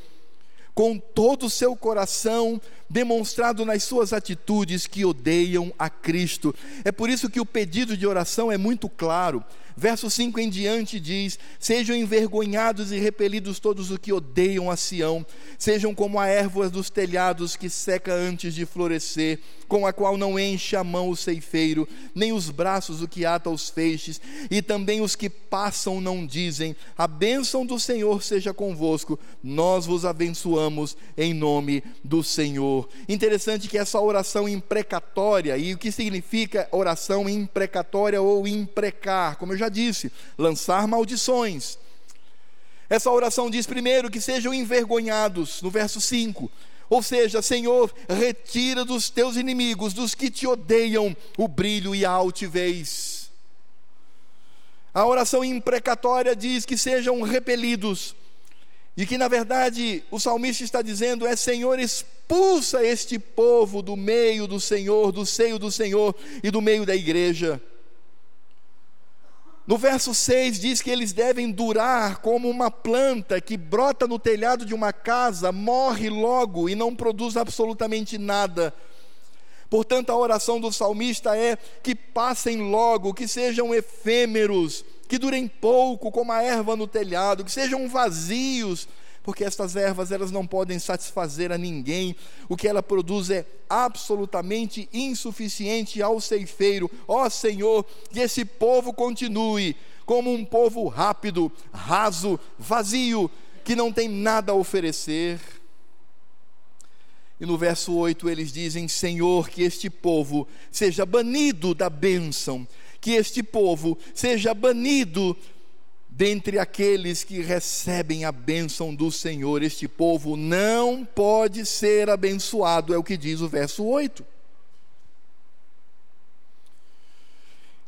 com todo o seu coração, demonstrado nas suas atitudes, que odeiam a Cristo. É por isso que o pedido de oração é muito claro. Verso 5 em diante diz: Sejam envergonhados e repelidos todos os que odeiam a Sião, sejam como a erva dos telhados que seca antes de florescer, com a qual não enche a mão o ceifeiro, nem os braços o que ata os feixes, e também os que passam não dizem: A bênção do Senhor seja convosco, nós vos abençoamos em nome do Senhor. Interessante que essa oração imprecatória, e o que significa oração imprecatória ou imprecar, como eu já disse, lançar maldições. Essa oração diz primeiro que sejam envergonhados, no verso 5. Ou seja, Senhor, retira dos teus inimigos, dos que te odeiam, o brilho e a altivez. A oração imprecatória diz que sejam repelidos, e que na verdade o salmista está dizendo é: Senhor, expulsa este povo do meio do Senhor, do seio do Senhor e do meio da igreja. No verso 6 diz que eles devem durar como uma planta que brota no telhado de uma casa, morre logo e não produz absolutamente nada. Portanto, a oração do salmista é que passem logo, que sejam efêmeros, que durem pouco, como a erva no telhado, que sejam vazios, porque estas ervas elas não podem satisfazer a ninguém. O que ela produz é absolutamente insuficiente ao ceifeiro. Ó oh, Senhor, que esse povo continue como um povo rápido, raso, vazio, que não tem nada a oferecer. E no verso 8 eles dizem: Senhor, que este povo seja banido da bênção, que este povo seja banido dentre aqueles que recebem a bênção do Senhor, este povo não pode ser abençoado, é o que diz o verso 8.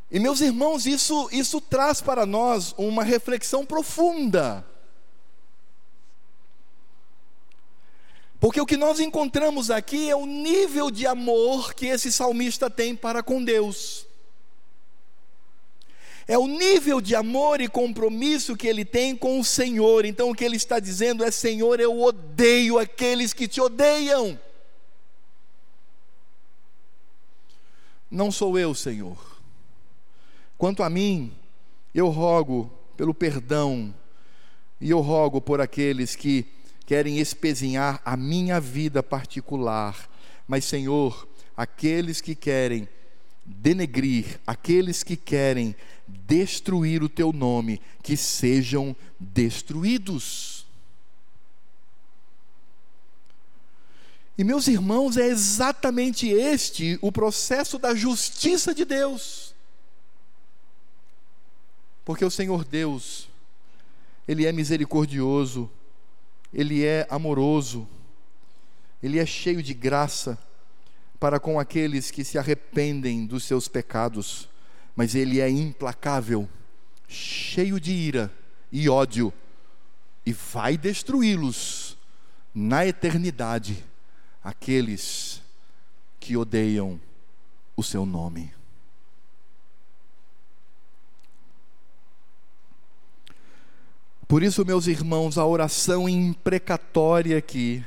E meus irmãos, isso, isso traz para nós uma reflexão profunda. Porque o que nós encontramos aqui é o nível de amor que esse salmista tem para com Deus. É o nível de amor e compromisso que ele tem com o Senhor. Então o que ele está dizendo é: Senhor, eu odeio aqueles que te odeiam. Não sou eu, Senhor. Quanto a mim, eu rogo pelo perdão e eu rogo por aqueles que querem espezinhar a minha vida particular. Mas, Senhor, aqueles que querem denegrir, aqueles que querem destruir o teu nome, que sejam destruídos. E meus irmãos, é exatamente este o processo da justiça de Deus. Porque o Senhor Deus, Ele é misericordioso, Ele é amoroso, Ele é cheio de graça para com aqueles que se arrependem dos seus pecados, mas Ele é implacável, cheio de ira e ódio, e vai destruí-los na eternidade aqueles que odeiam o seu nome. Por isso, meus irmãos, a oração imprecatória aqui,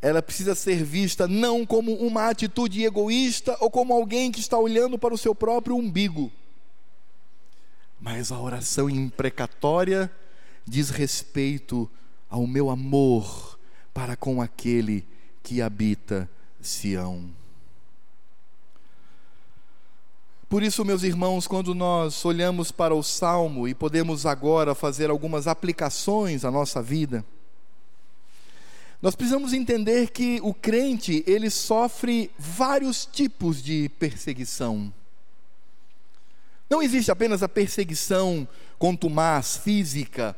ela precisa ser vista não como uma atitude egoísta ou como alguém que está olhando para o seu próprio umbigo, mas a oração imprecatória diz respeito ao meu amor para com aquele que habita Sião. Por isso, meus irmãos, quando nós olhamos para o salmo e podemos agora fazer algumas aplicações à nossa vida, nós precisamos entender que o crente, ele sofre vários tipos de perseguição. Não existe apenas a perseguição contumaz, física,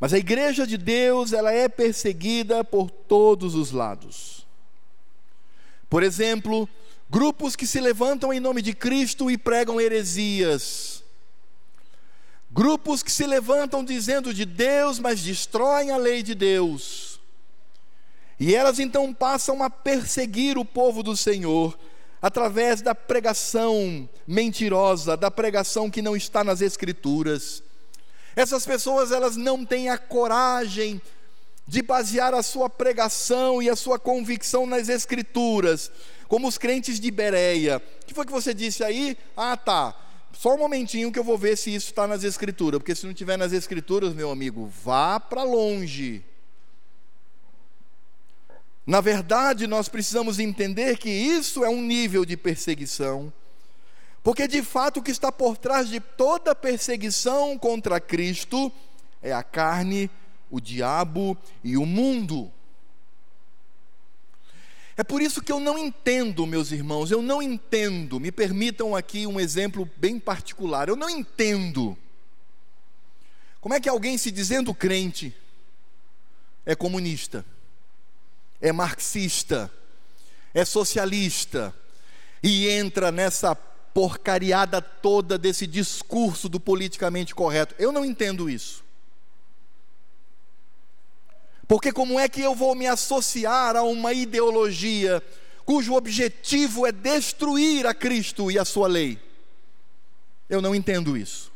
mas a igreja de Deus, ela é perseguida por todos os lados. Por exemplo, grupos que se levantam em nome de Cristo e pregam heresias. Grupos que se levantam dizendo de Deus, mas destroem a lei de Deus. E elas então passam a perseguir o povo do Senhor através da pregação mentirosa, da pregação que não está nas escrituras. Essas pessoas elas não têm a coragem de basear a sua pregação e a sua convicção nas escrituras, como os crentes de Bereia. O que foi que você disse aí? Ah, tá. Só um momentinho que eu vou ver se isso está nas escrituras, porque se não tiver nas escrituras, meu amigo, vá para longe. Na verdade, nós precisamos entender que isso é um nível de perseguição porque de fato o que está por trás de toda perseguição contra Cristo é a carne, o diabo e o mundo. É por isso que eu não entendo, meus irmãos, eu não entendo, me permitam aqui um exemplo bem particular, eu não entendo. Como é que alguém se dizendo crente é comunista, é marxista, é socialista e entra nessa porcariada toda desse discurso do politicamente correto. Eu não entendo isso. Porque como é que eu vou me associar a uma ideologia cujo objetivo é destruir a Cristo e a sua lei? Eu não entendo isso.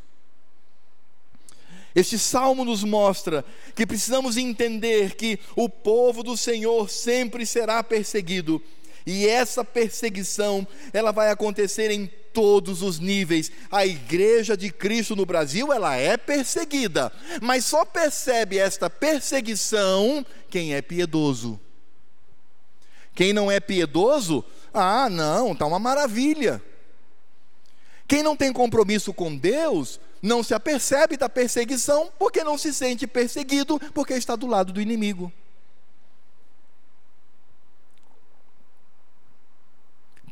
Este salmo nos mostra que precisamos entender que o povo do Senhor sempre será perseguido, e essa perseguição, ela vai acontecer em todos os níveis. A igreja de Cristo no Brasil, ela é perseguida, mas só percebe esta perseguição quem é piedoso. Quem não é piedoso, ah, não, tá uma maravilha. Quem não tem compromisso com Deus, não se apercebe da perseguição, porque não se sente perseguido, porque está do lado do inimigo.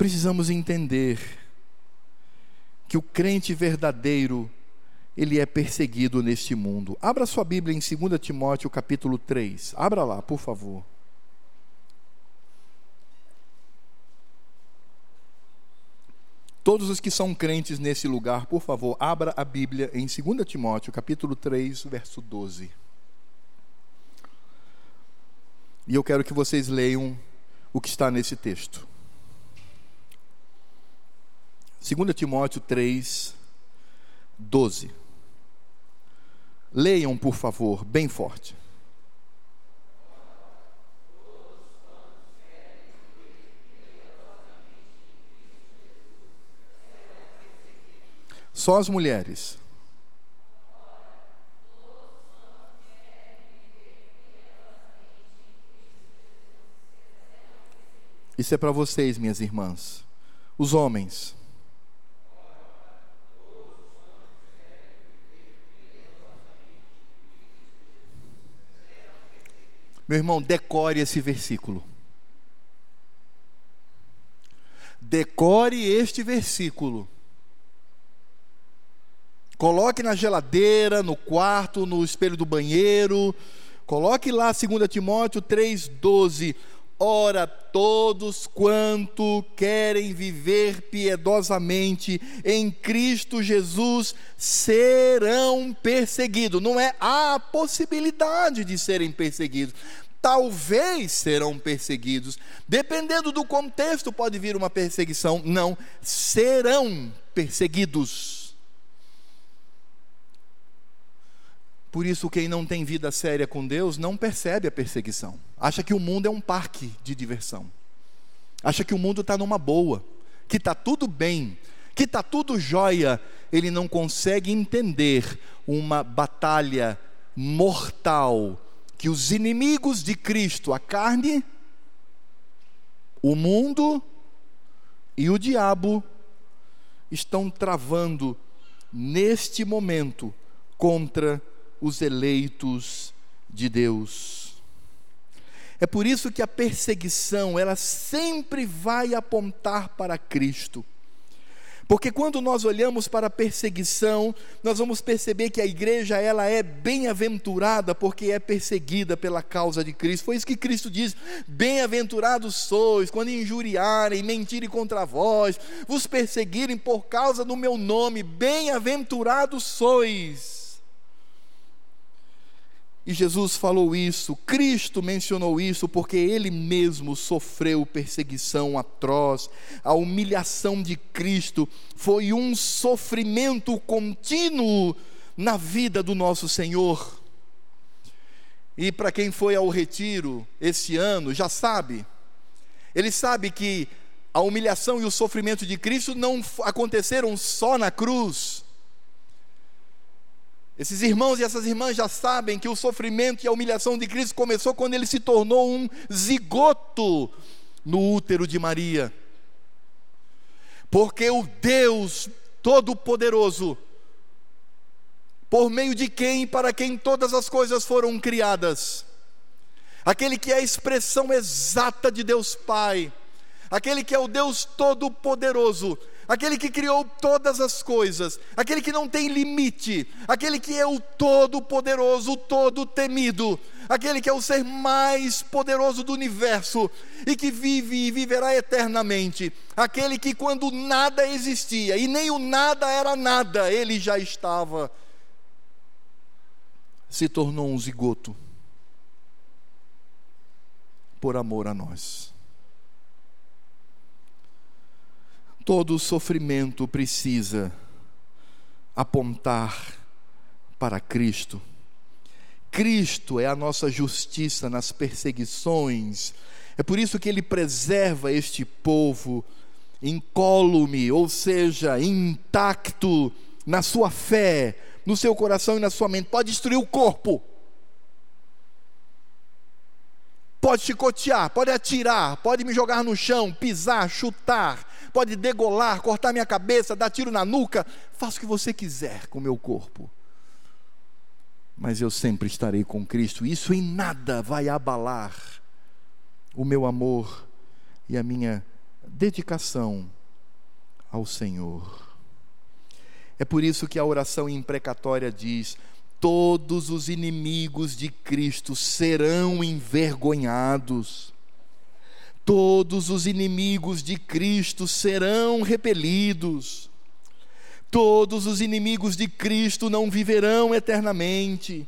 Precisamos entender que o crente verdadeiro, ele é perseguido neste mundo. Abra sua Bíblia em 2 Timóteo capítulo 3. Abra lá, por favor. Todos os que são crentes nesse lugar, por favor, abra a Bíblia em 2 Timóteo, capítulo 3, verso 12. E eu quero que vocês leiam o que está nesse texto. 2 Timóteo 3, 12. Leiam, por favor, bem forte. Só as mulheres. Isso é para vocês, minhas irmãs. Os homens. Meu irmão, decore esse versículo. Decore este versículo. Coloque na geladeira, no quarto, no espelho do banheiro. Coloque lá 2 Timóteo 3,12. Ora, todos quanto querem viver piedosamente em Cristo Jesus serão perseguidos. Não é a possibilidade de serem perseguidos, talvez serão perseguidos. Dependendo do contexto, pode vir uma perseguição. Não, serão perseguidos. Por isso, quem não tem vida séria com Deus não percebe a perseguição. Acha que o mundo é um parque de diversão. Acha que o mundo está numa boa, que está tudo bem, que está tudo jóia. Ele não consegue entender uma batalha mortal que os inimigos de Cristo, a carne, o mundo e o diabo, estão travando neste momento contra os eleitos de Deus. É por isso que a perseguição, ela sempre vai apontar para Cristo. Porque quando nós olhamos para a perseguição, nós vamos perceber que a igreja ela é bem-aventurada porque é perseguida pela causa de Cristo. Foi isso que Cristo diz: Bem-aventurados sois quando injuriarem, mentirem contra vós, vos perseguirem por causa do meu nome. Bem-aventurados sois. E Jesus falou isso, Cristo mencionou isso, porque ele mesmo sofreu perseguição atroz. A humilhação de Cristo foi um sofrimento contínuo na vida do nosso Senhor. E para quem foi ao retiro esse ano, já sabe, ele sabe que a humilhação e o sofrimento de Cristo não aconteceram só na cruz esses irmãos e essas irmãs já sabem que o sofrimento e a humilhação de Cristo começou quando ele se tornou um zigoto no útero de Maria. Porque o Deus Todo-Poderoso, por meio de quem e para quem todas as coisas foram criadas, aquele que é a expressão exata de Deus Pai, aquele que é o Deus Todo-Poderoso, aquele que criou todas as coisas, aquele que não tem limite, aquele que é o todo-poderoso, o todo-temido, aquele que é o ser mais poderoso do universo e que vive e viverá eternamente, aquele que quando nada existia e nem o nada era nada, ele já estava, se tornou um zigoto por amor a nós. Todo sofrimento precisa apontar para Cristo. Cristo é a nossa justiça nas perseguições. É por isso que ele preserva este povo incólume, ou seja, intacto na sua fé, no seu coração e na sua mente. Pode destruir o corpo. Pode chicotear, pode atirar, pode me jogar no chão, pisar, chutar, pode degolar, cortar minha cabeça, dar tiro na nuca, faça o que você quiser com o meu corpo. Mas eu sempre estarei com Cristo, isso em nada vai abalar o meu amor e a minha dedicação ao Senhor. É por isso que a oração imprecatória diz: todos os inimigos de Cristo serão envergonhados todos os inimigos de Cristo serão repelidos, todos os inimigos de Cristo não viverão eternamente,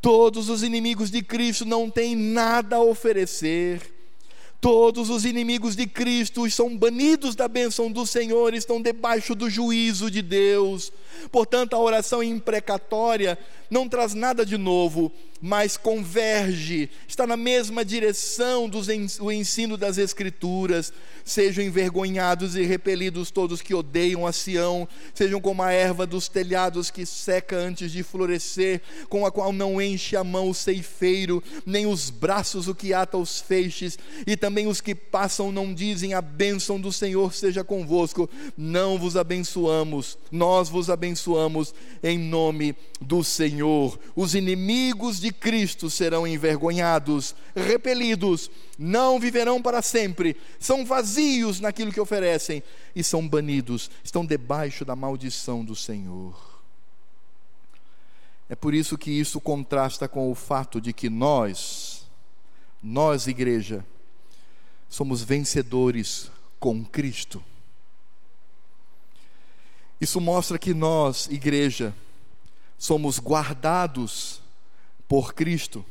todos os inimigos de Cristo não têm nada a oferecer. Todos os inimigos de Cristo são banidos da bênção do Senhor, estão debaixo do juízo de Deus. Portanto, a oração imprecatória não traz nada de novo, mas converge, está na mesma direção do ensino das Escrituras. Sejam envergonhados e repelidos todos que odeiam a Sião, sejam como a erva dos telhados que seca antes de florescer, com a qual não enche a mão o ceifeiro, nem os braços o que ata os feixes, e também os que passam não dizem a bênção do Senhor seja convosco. Não vos abençoamos, nós vos abençoamos em nome do Senhor. Os inimigos de Cristo serão envergonhados, repelidos, não viverão para sempre, são vazios naquilo que oferecem e são banidos, estão debaixo da maldição do Senhor. É por isso que isso contrasta com o fato de que nós, nós, igreja, somos vencedores com Cristo. Isso mostra que nós, igreja, somos guardados por Cristo.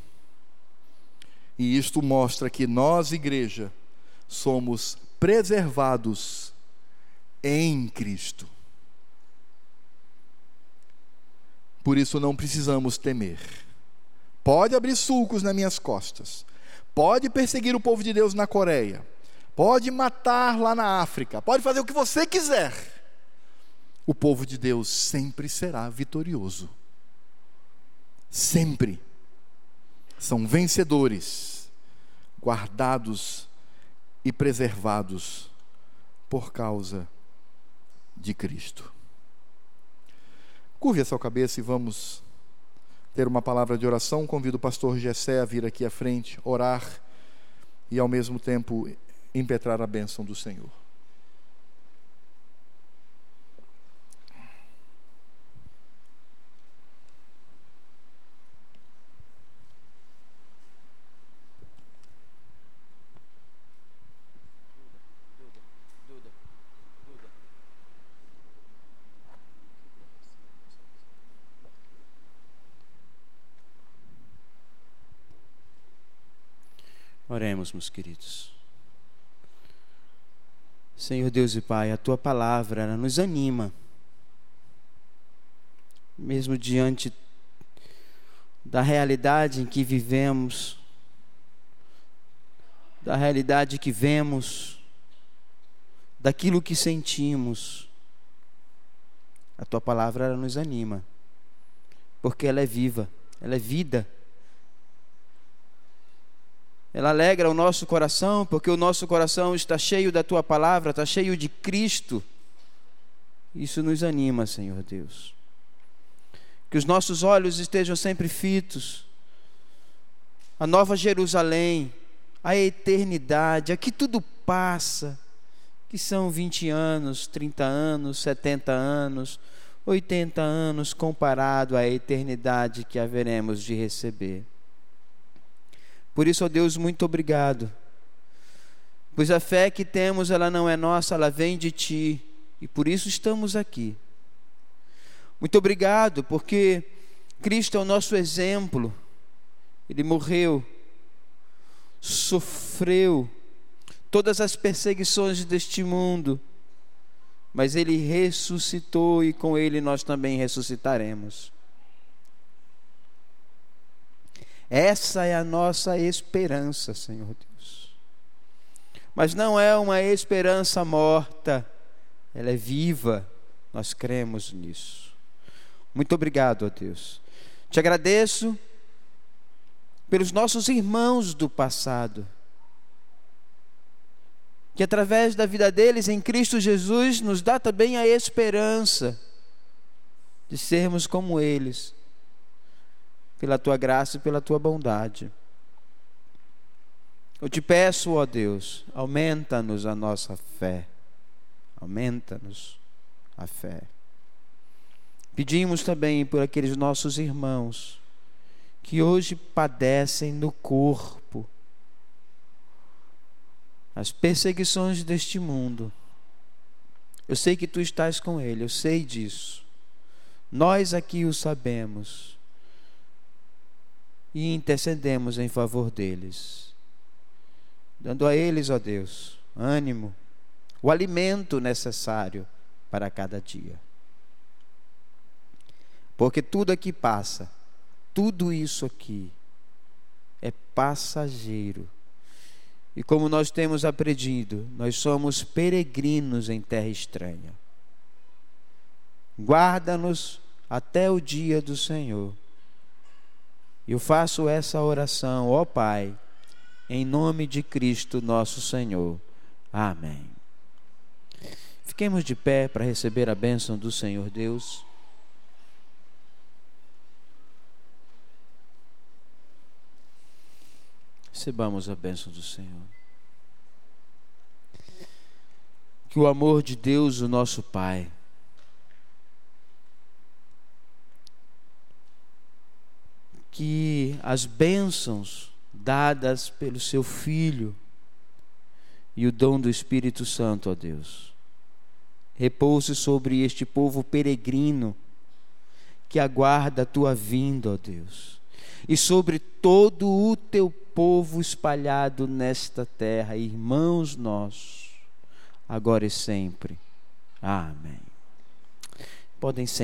E isto mostra que nós, igreja, somos preservados em Cristo. Por isso não precisamos temer. Pode abrir sulcos nas minhas costas, pode perseguir o povo de Deus na Coreia, pode matar lá na África, pode fazer o que você quiser. O povo de Deus sempre será vitorioso. Sempre. São vencedores, guardados e preservados por causa de Cristo. Curve a sua cabeça e vamos ter uma palavra de oração. Convido o pastor Gessé a vir aqui à frente, orar e ao mesmo tempo impetrar a bênção do Senhor. Oremos, meus queridos. Senhor Deus e Pai, a tua palavra nos anima, mesmo diante da realidade em que vivemos, da realidade que vemos, daquilo que sentimos. A tua palavra nos anima, porque ela é viva, ela é vida ela alegra o nosso coração, porque o nosso coração está cheio da tua palavra, está cheio de Cristo. Isso nos anima, Senhor Deus. Que os nossos olhos estejam sempre fitos. A nova Jerusalém, a eternidade, aqui tudo passa, que são 20 anos, 30 anos, 70 anos, 80 anos comparado à eternidade que haveremos de receber. Por isso, ó Deus, muito obrigado. Pois a fé que temos, ela não é nossa, ela vem de ti. E por isso estamos aqui. Muito obrigado, porque Cristo é o nosso exemplo. Ele morreu, sofreu todas as perseguições deste mundo, mas ele ressuscitou e com ele nós também ressuscitaremos. Essa é a nossa esperança, Senhor Deus. Mas não é uma esperança morta, ela é viva. Nós cremos nisso. Muito obrigado, ó Deus. Te agradeço pelos nossos irmãos do passado, que através da vida deles em Cristo Jesus nos dá também a esperança de sermos como eles pela tua graça e pela tua bondade. Eu te peço, ó Deus, aumenta-nos a nossa fé. Aumenta-nos a fé. Pedimos também por aqueles nossos irmãos que hoje padecem no corpo as perseguições deste mundo. Eu sei que tu estás com ele, eu sei disso. Nós aqui o sabemos e intercedemos em favor deles, dando a eles, ó Deus, ânimo, o alimento necessário para cada dia. Porque tudo aqui passa, tudo isso aqui é passageiro. E como nós temos aprendido, nós somos peregrinos em terra estranha. Guarda-nos até o dia do Senhor. Eu faço essa oração, ó Pai, em nome de Cristo nosso Senhor. Amém. Fiquemos de pé para receber a bênção do Senhor Deus. Recebamos a bênção do Senhor. Que o amor de Deus, o nosso Pai, que as bênçãos dadas pelo seu Filho e o dom do Espírito Santo, ó Deus, repouse sobre este povo peregrino que aguarda a tua vinda, ó Deus, e sobre todo o teu povo espalhado nesta terra, irmãos nossos, agora e sempre. Amém. Podem sentar.